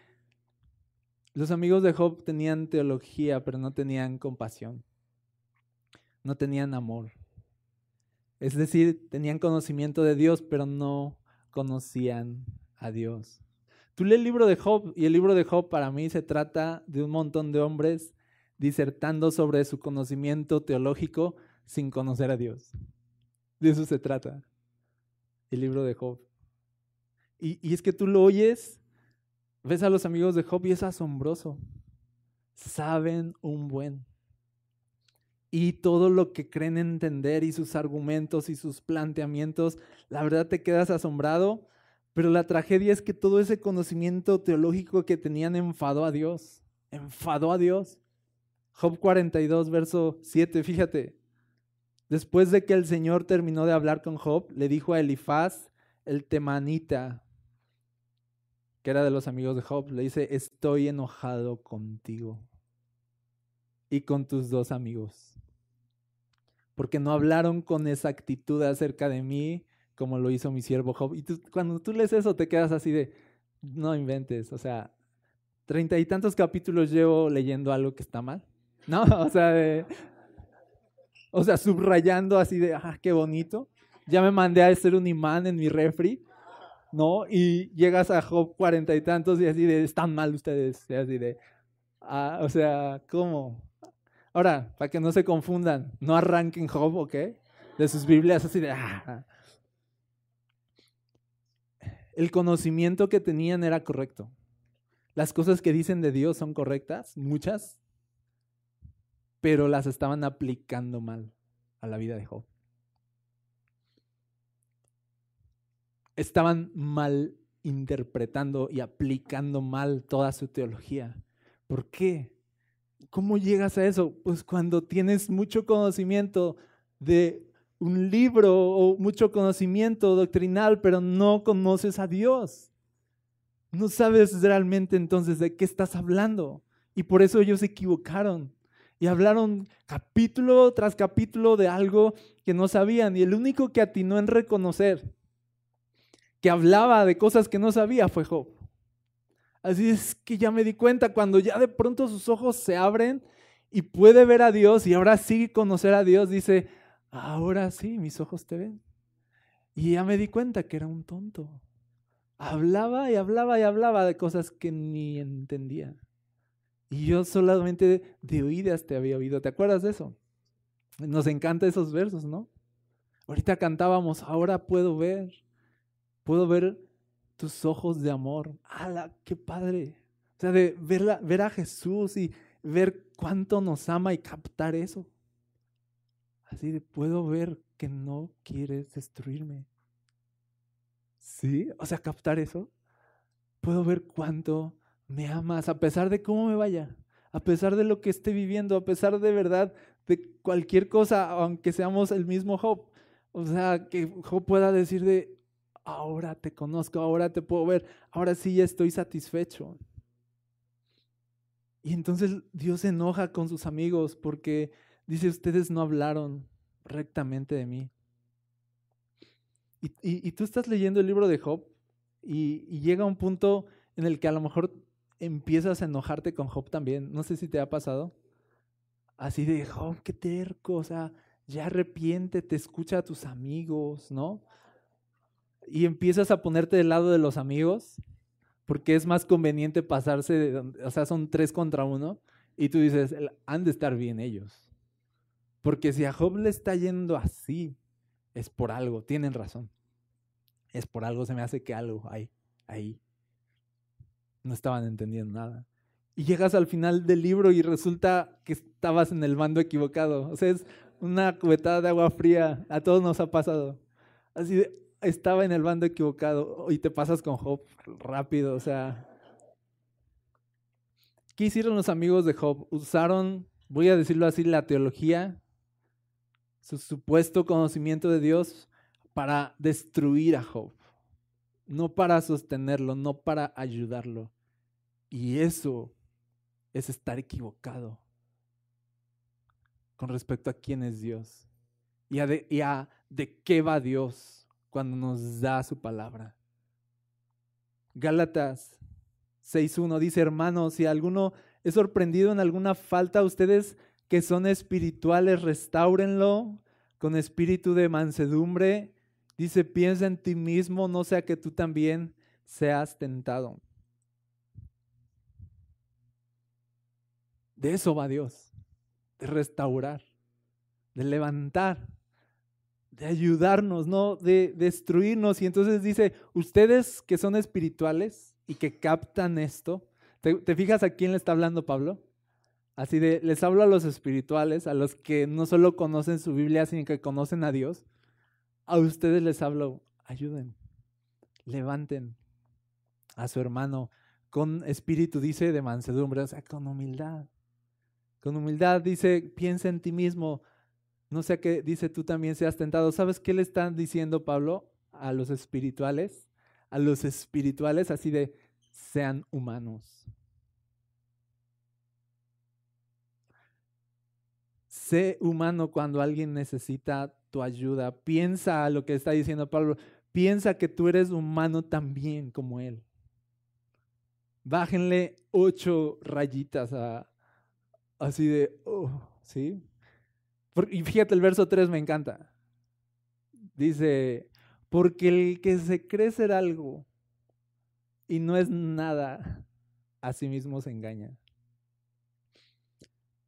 Speaker 1: Los amigos de Job tenían teología, pero no tenían compasión. No tenían amor. Es decir, tenían conocimiento de Dios, pero no conocían a Dios. Tú lees el libro de Job y el libro de Job para mí se trata de un montón de hombres disertando sobre su conocimiento teológico sin conocer a Dios. De eso se trata el libro de Job. Y, y, es que tú lo oyes, ves a los amigos de Job y es asombroso. Saben un buen. Y todo lo que creen entender y sus argumentos y sus planteamientos, la verdad te quedas asombrado pero la tragedia es que todo ese conocimiento teológico que tenían enfadó a Dios. Enfadó a Dios. Job 42, verso 7, fíjate. Después de que el Señor terminó de hablar con Job, le dijo a Elifaz, el temanita, que era de los amigos de Job, le dice, estoy enojado contigo y con tus dos amigos, porque no hablaron con exactitud acerca de mí como lo hizo mi siervo Job. Y cuando tú lees eso te quedas así de, no inventes, o sea, treinta y tantos capítulos llevo leyendo algo que está mal. No, o sea, o sea, subrayando así de, ah, qué bonito. Ya me mandé a hacer un imán en mi refri, ¿no? Y llegas a Job cuarenta y tantos y así de, están mal ustedes, y así de, ah, o sea, ¿cómo? Ahora, para que no se confundan, no arranquen Job, ¿ok? De sus Biblias así de, ah, el conocimiento que tenían era correcto. Las cosas que dicen de Dios son correctas, muchas, pero las estaban aplicando mal a la vida de Job. Estaban mal interpretando y aplicando mal toda su teología. ¿Por qué? ¿Cómo llegas a eso? Pues cuando tienes mucho conocimiento de un libro o mucho conocimiento doctrinal, pero no conoces a Dios. No sabes realmente entonces de qué estás hablando. Y por eso ellos se equivocaron. Y hablaron capítulo tras capítulo de algo que no sabían. Y el único que atinó en reconocer que hablaba de cosas que no sabía fue Job. Así es que ya me di cuenta cuando ya de pronto sus ojos se abren y puede ver a Dios y ahora sí conocer a Dios, dice, ahora sí, mis ojos te ven. Y ya me di cuenta que era un tonto. Hablaba y hablaba y hablaba de cosas que ni entendía. Y yo solamente de oídas te había oído. ¿Te acuerdas de eso? Nos encantan esos versos, ¿no? Ahorita cantábamos, ahora puedo ver, puedo ver tus ojos de amor. ¡Hala, qué padre! O sea, de ver, a Jesús y ver cuánto nos ama y captar eso. Así de, puedo ver que no quieres destruirme. ¿Sí? O sea, captar eso. Puedo ver cuánto me amas a pesar de cómo me vaya, a pesar de lo que esté viviendo, a pesar de verdad de cualquier cosa, aunque seamos el mismo Job. O sea, que Job pueda decir de, ahora te conozco, ahora te puedo ver, ahora sí ya estoy satisfecho. Y entonces Dios se enoja con sus amigos porque Dice, ustedes no hablaron rectamente de mí. Y, tú estás leyendo el libro de Job y, llega un punto en el que a lo mejor empiezas a enojarte con Job también. No sé si te ha pasado. Así de, Job, qué terco, o sea, ya arrepiente, te escucha a tus amigos, ¿no? Y empiezas a ponerte del lado de los amigos, porque es más conveniente pasarse, de, o sea, son tres contra uno, y tú dices, han de estar bien ellos. Porque si a Job le está yendo así, es por algo, tienen razón. Es por algo, se me hace que algo hay ahí. No estaban entendiendo nada. Y llegas al final del libro y resulta que estabas en el bando equivocado. O sea, es una cubetada de agua fría. A todos nos ha pasado. Así de, estaba en el bando equivocado y te pasas con Job rápido. O sea, ¿qué hicieron los amigos de Job? Usaron, voy a decirlo así, la teología su supuesto conocimiento de Dios para destruir a Job, no para sostenerlo, no para ayudarlo. Y eso es estar equivocado con respecto a quién es Dios y a, de qué va Dios cuando nos da su palabra. Gálatas 6.1 dice, hermanos, si alguno es sorprendido en alguna falta, ustedes que son espirituales, restáurenlo con espíritu de mansedumbre. Dice, piensa en ti mismo, no sea que tú también seas tentado. De eso va Dios, de restaurar, de levantar, de ayudarnos, no de destruirnos. Y entonces dice, ustedes que son espirituales y que captan esto, ¿te, fijas a quién le está hablando Pablo? Así de, les hablo a los espirituales, a los que no solo conocen su Biblia, sino que conocen a Dios. A ustedes les hablo, ayuden, levanten a su hermano con espíritu, dice, de mansedumbre, o sea, con humildad. Con humildad dice, piensa en ti mismo, no sea que dice tú también seas tentado. ¿Sabes qué le están diciendo Pablo a los espirituales? A los espirituales así de, sean humanos. Sé humano cuando alguien necesita tu ayuda. Piensa lo que está diciendo Pablo. Piensa que tú eres humano también como él. Bájenle ocho rayitas a, así de, oh, ¿sí? y fíjate, el verso 3 me encanta. Dice, porque el que se cree ser algo y no es nada, a sí mismo se engaña.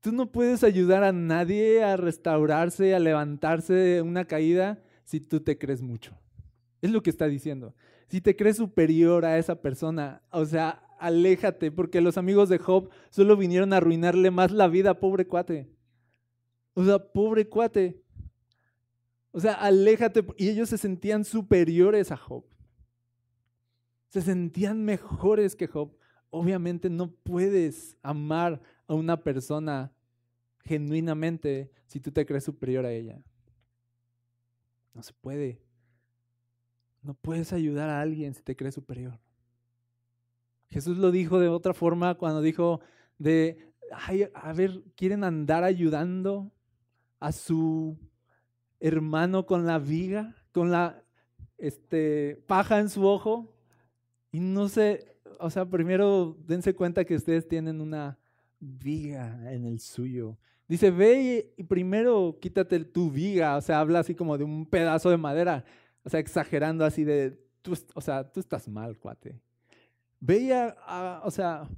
Speaker 1: Tú no puedes ayudar a nadie a restaurarse, a levantarse de una caída si tú te crees mucho. Es lo que está diciendo. Si te crees superior a esa persona, o sea, aléjate, porque los amigos de Job solo vinieron a arruinarle más la vida, pobre cuate. O sea, pobre cuate. O sea, aléjate. Y ellos se sentían superiores a Job. Se sentían mejores que Job. Obviamente no puedes amar a una persona genuinamente si tú te crees superior a ella. No se puede. No puedes ayudar a alguien si te crees superior. Jesús lo dijo de otra forma cuando dijo de, ay, a ver, quieren andar ayudando a su hermano con la viga, con la este, paja en su ojo. Y no sé, o sea, primero dense cuenta que ustedes tienen una viga en el suyo. Dice, ve y primero quítate tu viga, o sea, habla así como de un pedazo de madera, o sea, exagerando así de, tú, o sea, tú estás mal, cuate. Ve o sea,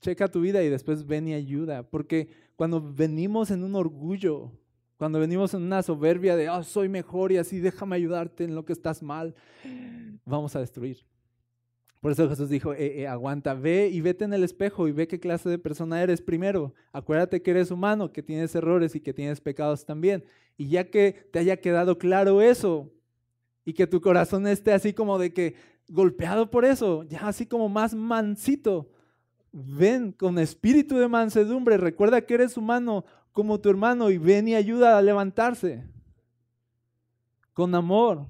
Speaker 1: checa tu vida y después ven y ayuda. Porque cuando venimos en un orgullo, cuando venimos en una soberbia de, oh, soy mejor y así déjame ayudarte en lo que estás mal, vamos a destruir. Por eso Jesús dijo, eh, eh, aguanta, ve y vete en el espejo y ve qué clase de persona eres primero. Acuérdate que eres humano, que tienes errores y que tienes pecados también. Y ya que te haya quedado claro eso y que tu corazón esté así como de que, golpeado por eso, ya así como más mansito. Ven con espíritu de mansedumbre, recuerda que eres humano como tu hermano y ven y ayuda a levantarse. Con amor.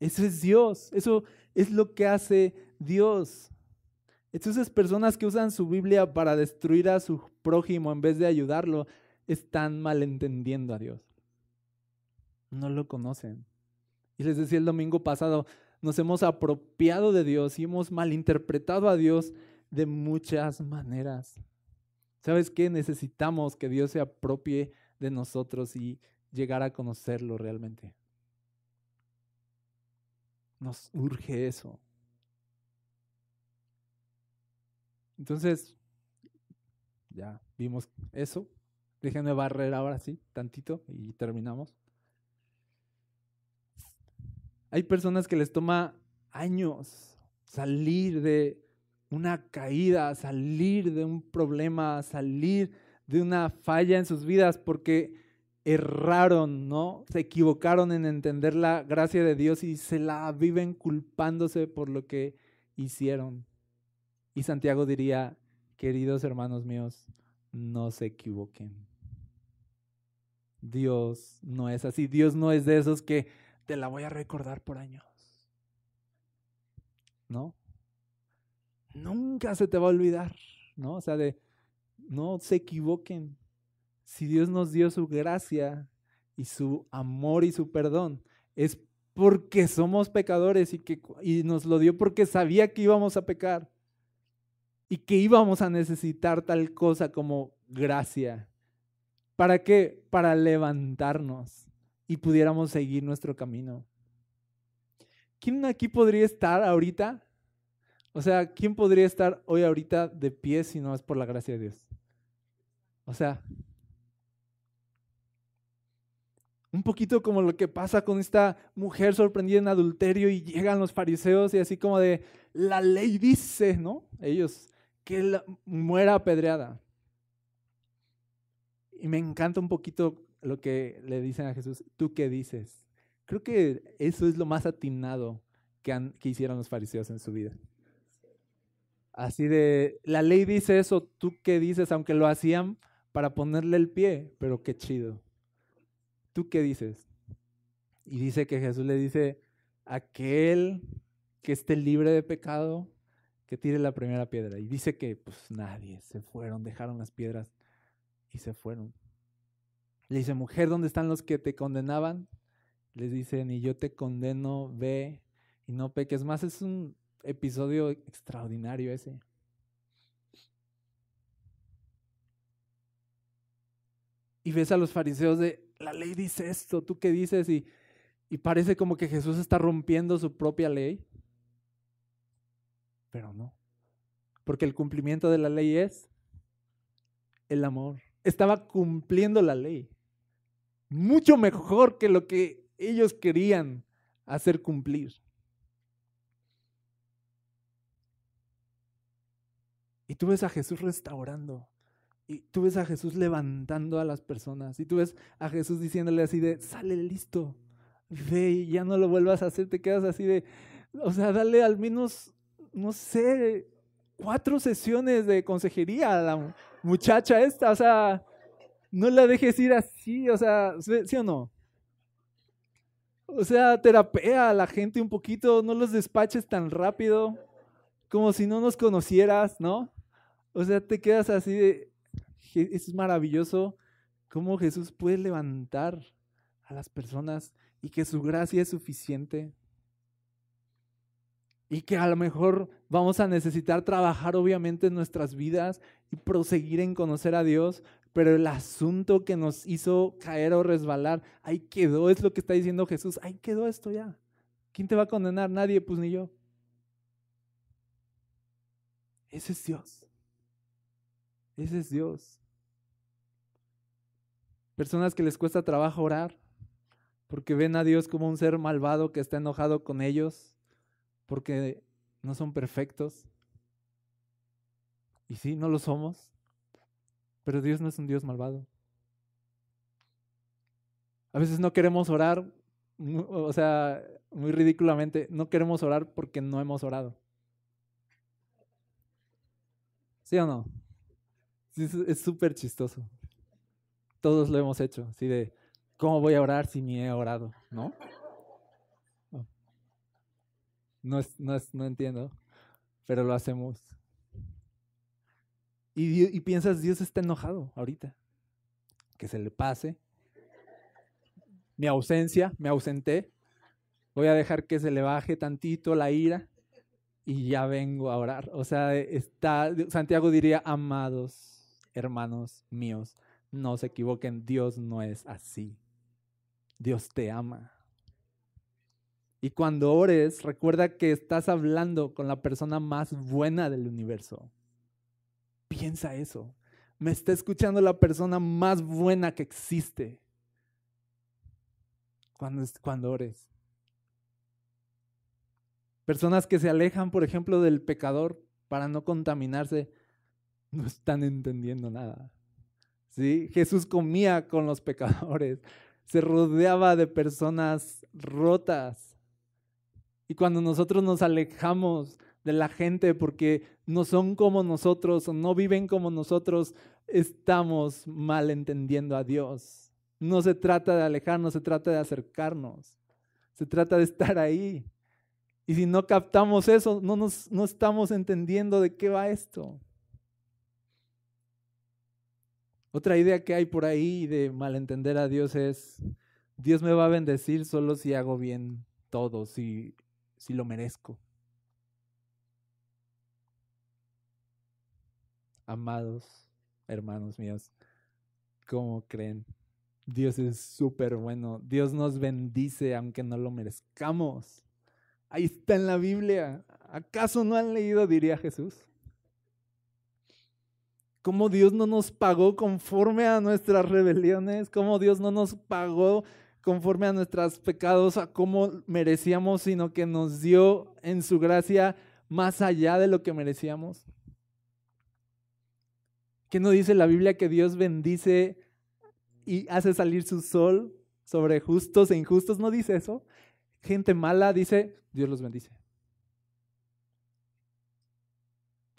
Speaker 1: Eso es Dios, eso es lo que hace Dios. Entonces personas que usan su Biblia para destruir a su prójimo en vez de ayudarlo, están malentendiendo a Dios. No lo conocen. Y les decía el domingo pasado, nos hemos apropiado de Dios y hemos malinterpretado a Dios de muchas maneras. ¿Sabes qué? Necesitamos que Dios se apropie de nosotros y llegar a conocerlo realmente. Nos urge eso. Entonces, ya vimos eso. Déjenme barrer ahora sí, tantito, y terminamos. Hay personas que les toma años salir de una caída, salir de un problema, salir de una falla en sus vidas porque erraron, ¿no? Se equivocaron en entender la gracia de Dios y se la viven culpándose por lo que hicieron. Y Santiago diría, queridos hermanos míos, no se equivoquen. Dios no es así. Dios no es de esos que te la voy a recordar por años. ¿No? Nunca se te va a olvidar, ¿no? O sea, de no se equivoquen. Si Dios nos dio su gracia y su amor y su perdón es porque somos pecadores y, que, y nos lo dio porque sabía que íbamos a pecar y que íbamos a necesitar tal cosa como gracia. ¿Para qué? Para levantarnos y pudiéramos seguir nuestro camino. ¿Quién aquí podría estar ahorita? O sea, ¿quién podría estar hoy ahorita de pie si no es por la gracia de Dios? O sea, un poquito como lo que pasa con esta mujer sorprendida en adulterio y llegan los fariseos y así como de, la ley dice, ¿no? Ellos, que muera apedreada. Y me encanta un poquito lo que le dicen a Jesús, ¿tú qué dices? Creo que eso es lo más atinado que, que hicieron los fariseos en su vida. Así de, la ley dice eso, ¿tú qué dices? Aunque lo hacían para ponerle el pie, pero qué chido. ¿Tú qué dices? Y dice que Jesús le dice, aquel que esté libre de pecado, que tire la primera piedra. Y dice que pues nadie, se fueron, dejaron las piedras y se fueron. Le dice, mujer, ¿dónde están los que te condenaban? Les dice, ni yo te condeno, ve y no peques más. Es un episodio extraordinario ese. Y ves a los fariseos de, la ley dice esto, ¿tú qué dices? Y, y parece como que Jesús está rompiendo su propia ley. Pero no. Porque el cumplimiento de la ley es el amor. Estaba cumpliendo la ley. Mucho mejor que lo que ellos querían hacer cumplir. Y tú ves a Jesús restaurando. Y tú ves a Jesús levantando a las personas. Y tú ves a Jesús diciéndole así de, sale listo, ve y ya no lo vuelvas a hacer. Te quedas así de, o sea, dale al menos, no sé, cuatro sesiones de consejería a la muchacha esta. O sea, no la dejes ir así, o sea, ¿sí o no? O sea, terapea a la gente un poquito, no los despaches tan rápido, como si no nos conocieras, ¿no? O sea, te quedas así de, es maravilloso cómo Jesús puede levantar a las personas y que su gracia es suficiente. Y que a lo mejor vamos a necesitar trabajar obviamente en nuestras vidas y proseguir en conocer a Dios, pero el asunto que nos hizo caer o resbalar, ahí quedó, es lo que está diciendo Jesús, ahí quedó esto ya. ¿Quién te va a condenar? Nadie, pues ni yo. Ese es Dios. Ese es Dios. Personas que les cuesta trabajo orar porque ven a Dios como un ser malvado que está enojado con ellos porque no son perfectos. Y sí, no lo somos, pero Dios no es un Dios malvado. A veces no queremos orar, o sea, muy ridículamente, no queremos orar porque no hemos orado. ¿Sí o no? Es súper chistoso todos lo hemos hecho, así de, ¿cómo voy a orar si ni he orado? ¿No? No, es, no, es, no entiendo, pero lo hacemos. Y, y piensas, Dios está enojado ahorita. Que se le pase. Mi ausencia, me ausenté. Voy a dejar que se le baje tantito la ira y ya vengo a orar. O sea, está, Santiago diría, amados hermanos míos, no se equivoquen, Dios no es así. Dios te ama. Y cuando ores, recuerda que estás hablando con la persona más buena del universo. Piensa eso. Me está escuchando la persona más buena que existe. Cuando, cuando ores. Personas que se alejan, por ejemplo, del pecador para no contaminarse, no están entendiendo nada. Jesús comía con los pecadores, se rodeaba de personas rotas. Y cuando nosotros nos alejamos de la gente porque no son como nosotros o no viven como nosotros, estamos mal entendiendo a Dios. No se trata de alejarnos, se trata de acercarnos. Se trata de estar ahí. Y si no captamos eso, no, nos, no estamos entendiendo de qué va esto. Otra idea que hay por ahí de malentender a Dios es Dios me va a bendecir solo si hago bien todo, si, si lo merezco. Amados hermanos míos, ¿cómo creen? Dios es súper bueno. Dios nos bendice aunque no lo merezcamos. Ahí está en la Biblia. ¿Acaso no han leído, diría Jesús? Cómo Dios no nos pagó conforme a nuestras rebeliones, cómo Dios no nos pagó conforme a nuestros pecados, a cómo merecíamos, sino que nos dio en su gracia más allá de lo que merecíamos. ¿Qué no dice la Biblia que Dios bendice y hace salir su sol sobre justos e injustos? ¿No dice eso? Gente mala dice, Dios los bendice.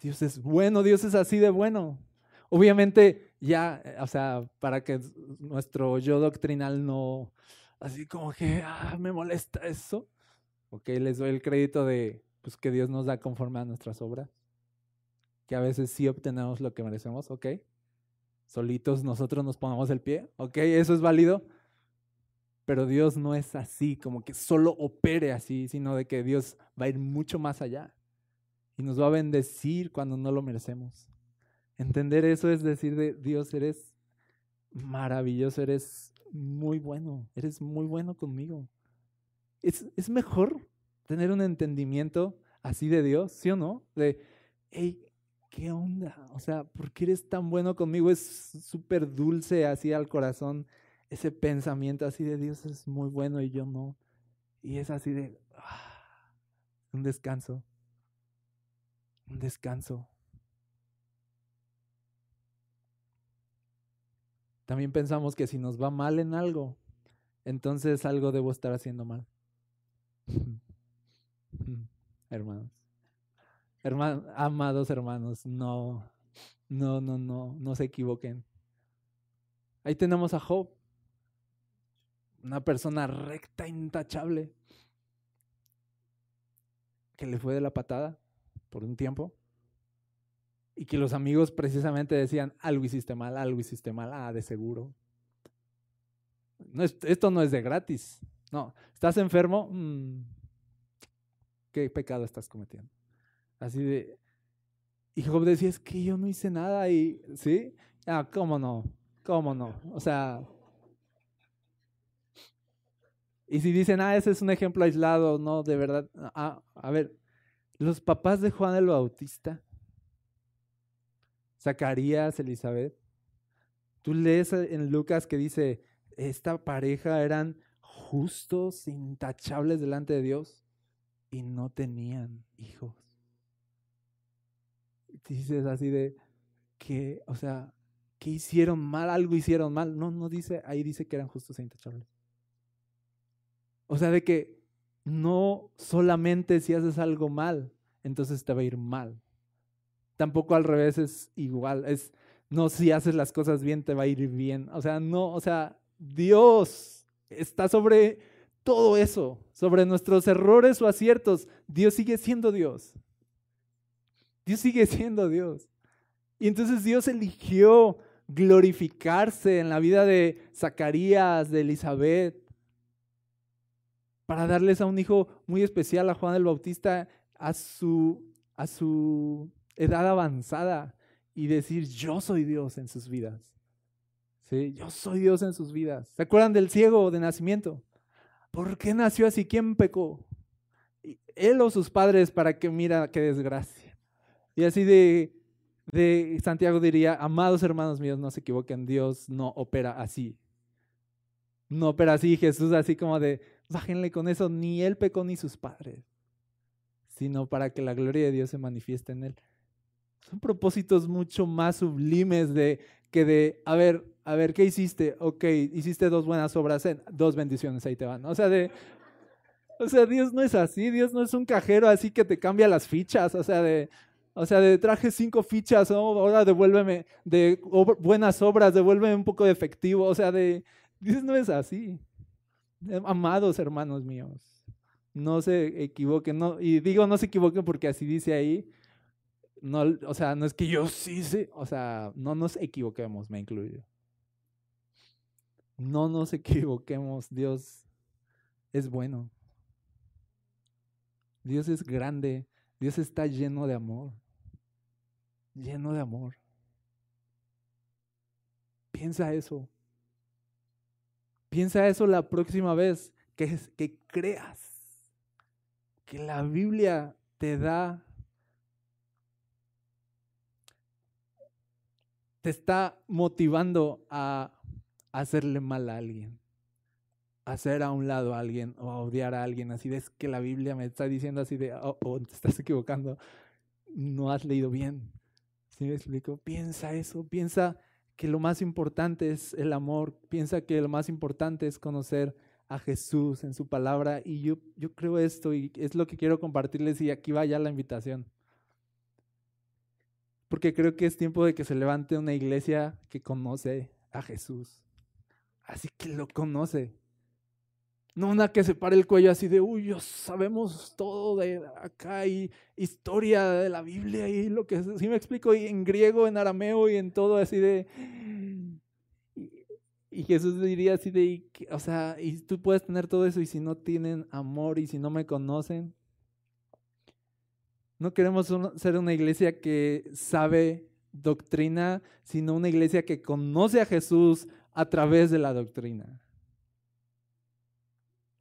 Speaker 1: Dios es bueno, Dios es así de bueno. Obviamente ya, o sea, para que nuestro yo doctrinal no, así como que ah, me molesta eso. Ok, les doy el crédito de pues, que Dios nos da conforme a nuestras obras. Que a veces sí obtenemos lo que merecemos, ok. Solitos nosotros nos ponemos el pie, ok, eso es válido. Pero Dios no es así, como que solo opere así, sino de que Dios va a ir mucho más allá. Y nos va a bendecir cuando no lo merecemos. Entender eso es decir de Dios, eres maravilloso, eres muy bueno, eres muy bueno conmigo. Es, es mejor tener un entendimiento así de Dios, ¿sí o no? De, hey, ¿qué onda? O sea, ¿por qué eres tan bueno conmigo? Es súper dulce así al corazón ese pensamiento así de Dios es muy bueno y yo no. Y es así de ah, un descanso, un descanso. También pensamos que si nos va mal en algo, entonces algo debo estar haciendo mal. hermanos. amados hermanos, no, no, no, no, no se equivoquen. Ahí tenemos a Job, una persona recta, intachable, que le fue de la patada por un tiempo. Y que los amigos precisamente decían, algo hiciste mal, algo hiciste mal, ah, de seguro. No, esto no es de gratis. No, ¿estás enfermo? Mm, ¿Qué pecado estás cometiendo? Así de... Y Job decía, es que yo no hice nada y, ¿sí? Ah, ¿cómo no? ¿Cómo no? O sea... Y si dicen, ah, ese es un ejemplo aislado, no, de verdad. Ah, a ver, los papás de Juan el Bautista Zacarías, Elizabeth. Tú lees en Lucas que dice, esta pareja eran justos, intachables delante de Dios y no tenían hijos. Dices así de que, o sea, que hicieron mal, algo hicieron mal. No, no dice, ahí dice que eran justos e intachables. O sea, de que no solamente si haces algo mal, entonces te va a ir mal. Tampoco al revés es igual. Es, no, si haces las cosas bien, te va a ir bien. O sea, no, o sea, Dios está sobre todo eso, sobre nuestros errores o aciertos. Dios sigue siendo Dios. Dios sigue siendo Dios. Y entonces Dios eligió glorificarse en la vida de Zacarías, de Elizabeth, para darles a un hijo muy especial, a Juan el Bautista, a su, a su edad avanzada y decir, yo soy Dios en sus vidas. ¿Sí? Yo soy Dios en sus vidas. ¿Se acuerdan del ciego de nacimiento? ¿Por qué nació así? ¿Quién pecó? Él o sus padres para que mira qué desgracia. Y así de, de Santiago diría, amados hermanos míos, no se equivoquen, Dios no opera así. No opera así, Jesús así como de, bájenle con eso, ni él pecó ni sus padres, sino para que la gloria de Dios se manifieste en él. Son propósitos mucho más sublimes de que de, a ver, a ver, ¿qué hiciste? Ok, hiciste dos buenas obras, en, dos bendiciones, ahí te van. O sea, de, o sea, Dios no es así, Dios no es un cajero así que te cambia las fichas, o sea, de, o sea, de traje cinco fichas, ahora devuélveme de buenas obras, devuélveme un poco de efectivo, o sea, de, Dios no es así. Amados hermanos míos, no se equivoquen, no, y digo no se equivoquen porque así dice ahí, no, o sea, no es que yo sí sé, o sea, no nos equivoquemos, me incluyo. No nos equivoquemos, Dios es bueno. Dios es grande, Dios está lleno de amor, lleno de amor. Piensa eso. Piensa eso la próxima vez que, que creas que la Biblia te da, te está motivando a hacerle mal a alguien, a hacer a un lado a alguien o a odiar a alguien. Así de es que la Biblia me está diciendo así de, oh, oh te estás equivocando, no has leído bien. ¿Sí me explico? Piensa eso, piensa que lo más importante es el amor, piensa que lo más importante es conocer a Jesús en su palabra y yo, yo creo esto y es lo que quiero compartirles y aquí va ya la invitación. Porque creo que es tiempo de que se levante una iglesia que conoce a Jesús. Así que lo conoce. No una que se pare el cuello así de, uy, sabemos todo de acá y historia de la Biblia y lo que sí me explico y en griego, en arameo y en todo así de... Y, Jesús diría así de, o sea, y tú puedes tener todo eso y si no tienen amor y si no me conocen. No queremos ser una iglesia que sabe doctrina, sino una iglesia que conoce a Jesús a través de la doctrina.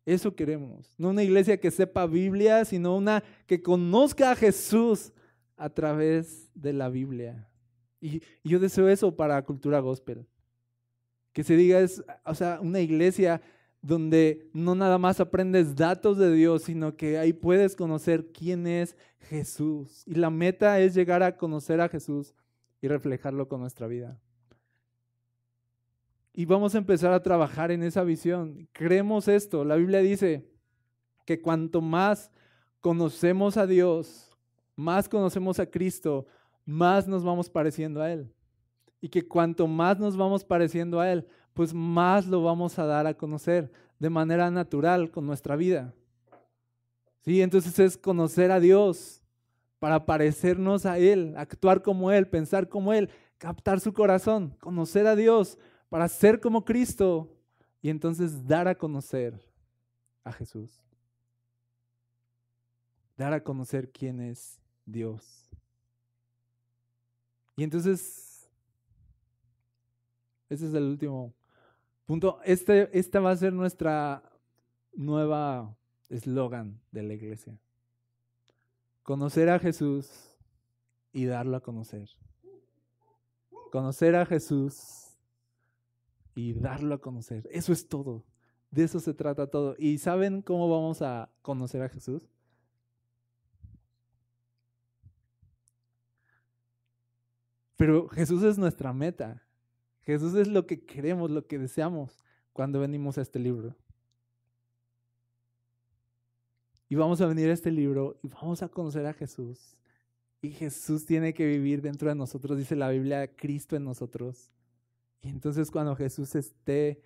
Speaker 1: Eso queremos. No una iglesia que sepa Biblia, sino una que conozca a Jesús a través de la Biblia. Y, yo deseo eso para Cultura Gospel. Que se diga, es, o sea, una iglesia donde no nada más aprendes datos de Dios, sino que ahí puedes conocer quién es Jesús. Y la meta es llegar a conocer a Jesús y reflejarlo con nuestra vida. Y vamos a empezar a trabajar en esa visión. Creemos esto. La Biblia dice que cuanto más conocemos a Dios, más conocemos a Cristo, más nos vamos pareciendo a Él. Y que cuanto más nos vamos pareciendo a Él, pues más lo vamos a dar a conocer de manera natural con nuestra vida. Sí, entonces es conocer a Dios para parecernos a Él, actuar como Él, pensar como Él, captar su corazón, conocer a Dios para ser como Cristo y entonces dar a conocer a Jesús. Dar a conocer quién es Dios. Y entonces, ese es el último punto. Este, esta va a ser nuestra nueva eslogan de la iglesia. Conocer a Jesús y darlo a conocer. Conocer a Jesús y darlo a conocer. Eso es todo. De eso se trata todo. ¿Y saben cómo vamos a conocer a Jesús? Pero Jesús es nuestra meta. Jesús es lo que queremos, lo que deseamos cuando venimos a este libro. Y vamos a venir a este libro y vamos a conocer a Jesús. Y Jesús tiene que vivir dentro de nosotros, dice la Biblia, Cristo en nosotros. Y entonces cuando Jesús esté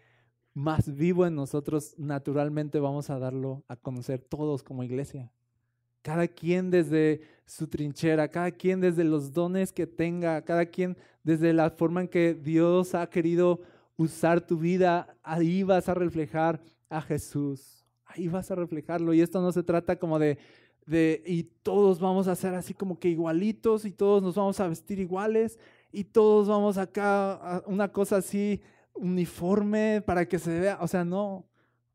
Speaker 1: más vivo en nosotros, naturalmente vamos a darlo a conocer todos como iglesia. Cada quien desde su trinchera, cada quien desde los dones que tenga, cada quien desde la forma en que Dios ha querido usar tu vida, ahí vas a reflejar a Jesús. Ahí vas a reflejarlo. Y esto no se trata como de, de, y todos vamos a ser así como que igualitos y todos nos vamos a vestir iguales y todos vamos acá a una cosa así uniforme para que se vea, o sea, no.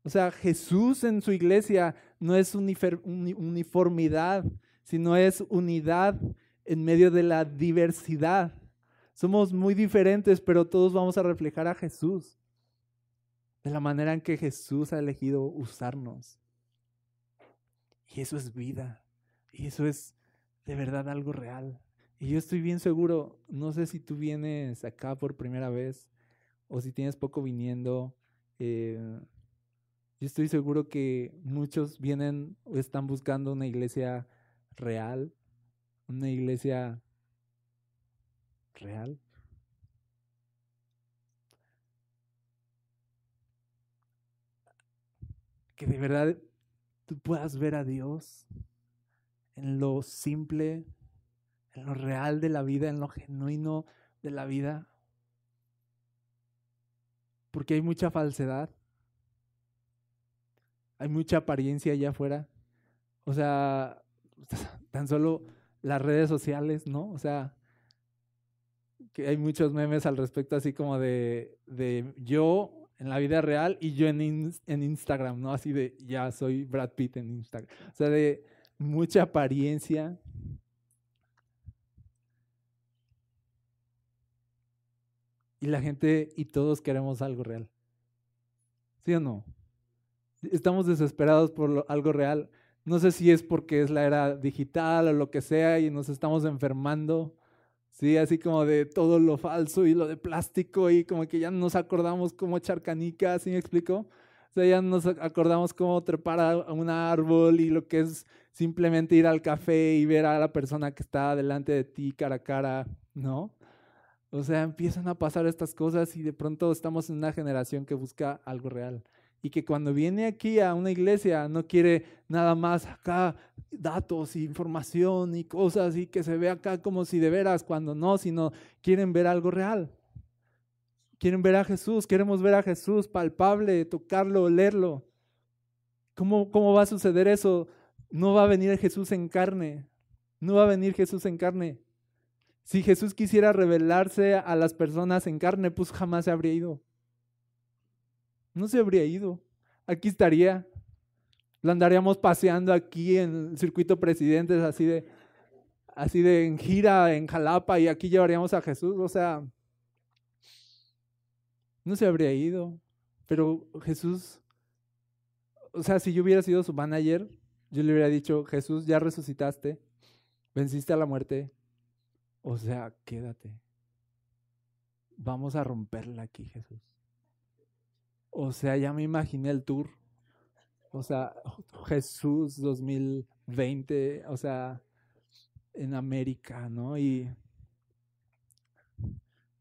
Speaker 1: O sea, Jesús en su iglesia no es uniformidad, sino es unidad en medio de la diversidad. Somos muy diferentes, pero todos vamos a reflejar a Jesús de la manera en que Jesús ha elegido usarnos. Y eso es vida. Y eso es de verdad algo real. Y yo estoy bien seguro, no sé si tú vienes acá por primera vez o si tienes poco viniendo. Eh, estoy seguro que muchos vienen o están buscando una iglesia real, una iglesia real. Que de verdad tú puedas ver a Dios en lo simple, en lo real de la vida, en lo genuino de la vida. Porque hay mucha falsedad. Hay mucha apariencia allá afuera. O sea, tan solo las redes sociales, ¿no? O sea, que hay muchos memes al respecto, así como de, de yo en la vida real y yo en, en Instagram, ¿no? Así de, ya soy Brad Pitt en Instagram. O sea, de mucha apariencia. Y la gente y todos queremos algo real. ¿Sí o no? Estamos desesperados por algo real. No sé si es porque es la era digital o lo que sea y nos estamos enfermando. Sí, así como de todo lo falso y lo de plástico y como que ya no nos acordamos cómo echar canicas, ¿sí me explico? O sea, ya nos acordamos cómo trepar a un árbol y lo que es simplemente ir al café y ver a la persona que está delante de ti cara a cara, ¿no? O sea, empiezan a pasar estas cosas y de pronto estamos en una generación que busca algo real y que cuando viene aquí a una iglesia no quiere nada más acá datos, información y cosas y que se ve acá como si de veras, cuando no, sino quieren ver algo real. Quieren ver a Jesús, queremos ver a Jesús palpable, tocarlo, leerlo. ¿Cómo, ¿Cómo va a suceder eso? No va a venir Jesús en carne, no va a venir Jesús en carne. Si Jesús quisiera revelarse a las personas en carne, pues jamás se habría ido no se habría ido. Aquí estaría. Lo andaríamos paseando aquí en el circuito presidentes, así de, así de en gira en Jalapa, y aquí llevaríamos a Jesús. O sea, no se habría ido. Pero Jesús, o sea, si yo hubiera sido su manager, yo le hubiera dicho, Jesús, ya resucitaste, venciste a la muerte. O sea, quédate. Vamos a romperla aquí, Jesús. O sea, ya me imaginé el tour. O sea, Jesús 2020, o sea, en América, ¿no? Y,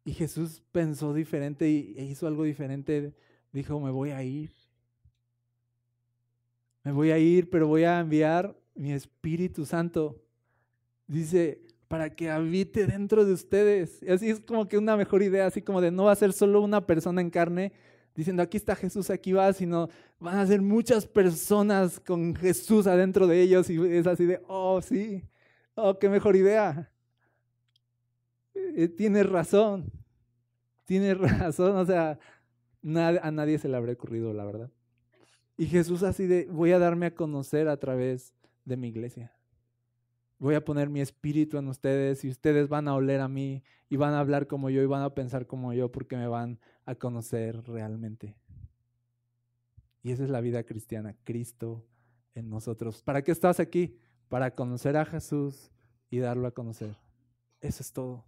Speaker 1: y Jesús pensó diferente y e hizo algo diferente. Dijo, me voy a ir. Me voy a ir, pero voy a enviar mi Espíritu Santo. Dice, para que habite dentro de ustedes. Y así es como que una mejor idea, así como de no va a ser solo una persona en carne, diciendo, aquí está Jesús, aquí va, sino van a ser muchas personas con Jesús adentro de ellos y es así de, oh, sí, oh, qué mejor idea. Eh, tiene razón, tiene razón, o sea, a nadie se le habría ocurrido, la verdad. Y Jesús así de, voy a darme a conocer a través de mi iglesia. Voy a poner mi espíritu en ustedes y ustedes van a oler a mí y van a hablar como yo y van a pensar como yo porque me van a conocer realmente. Y esa es la vida cristiana, Cristo en nosotros. ¿Para qué estás aquí? Para conocer a Jesús y darlo a conocer. Eso es todo.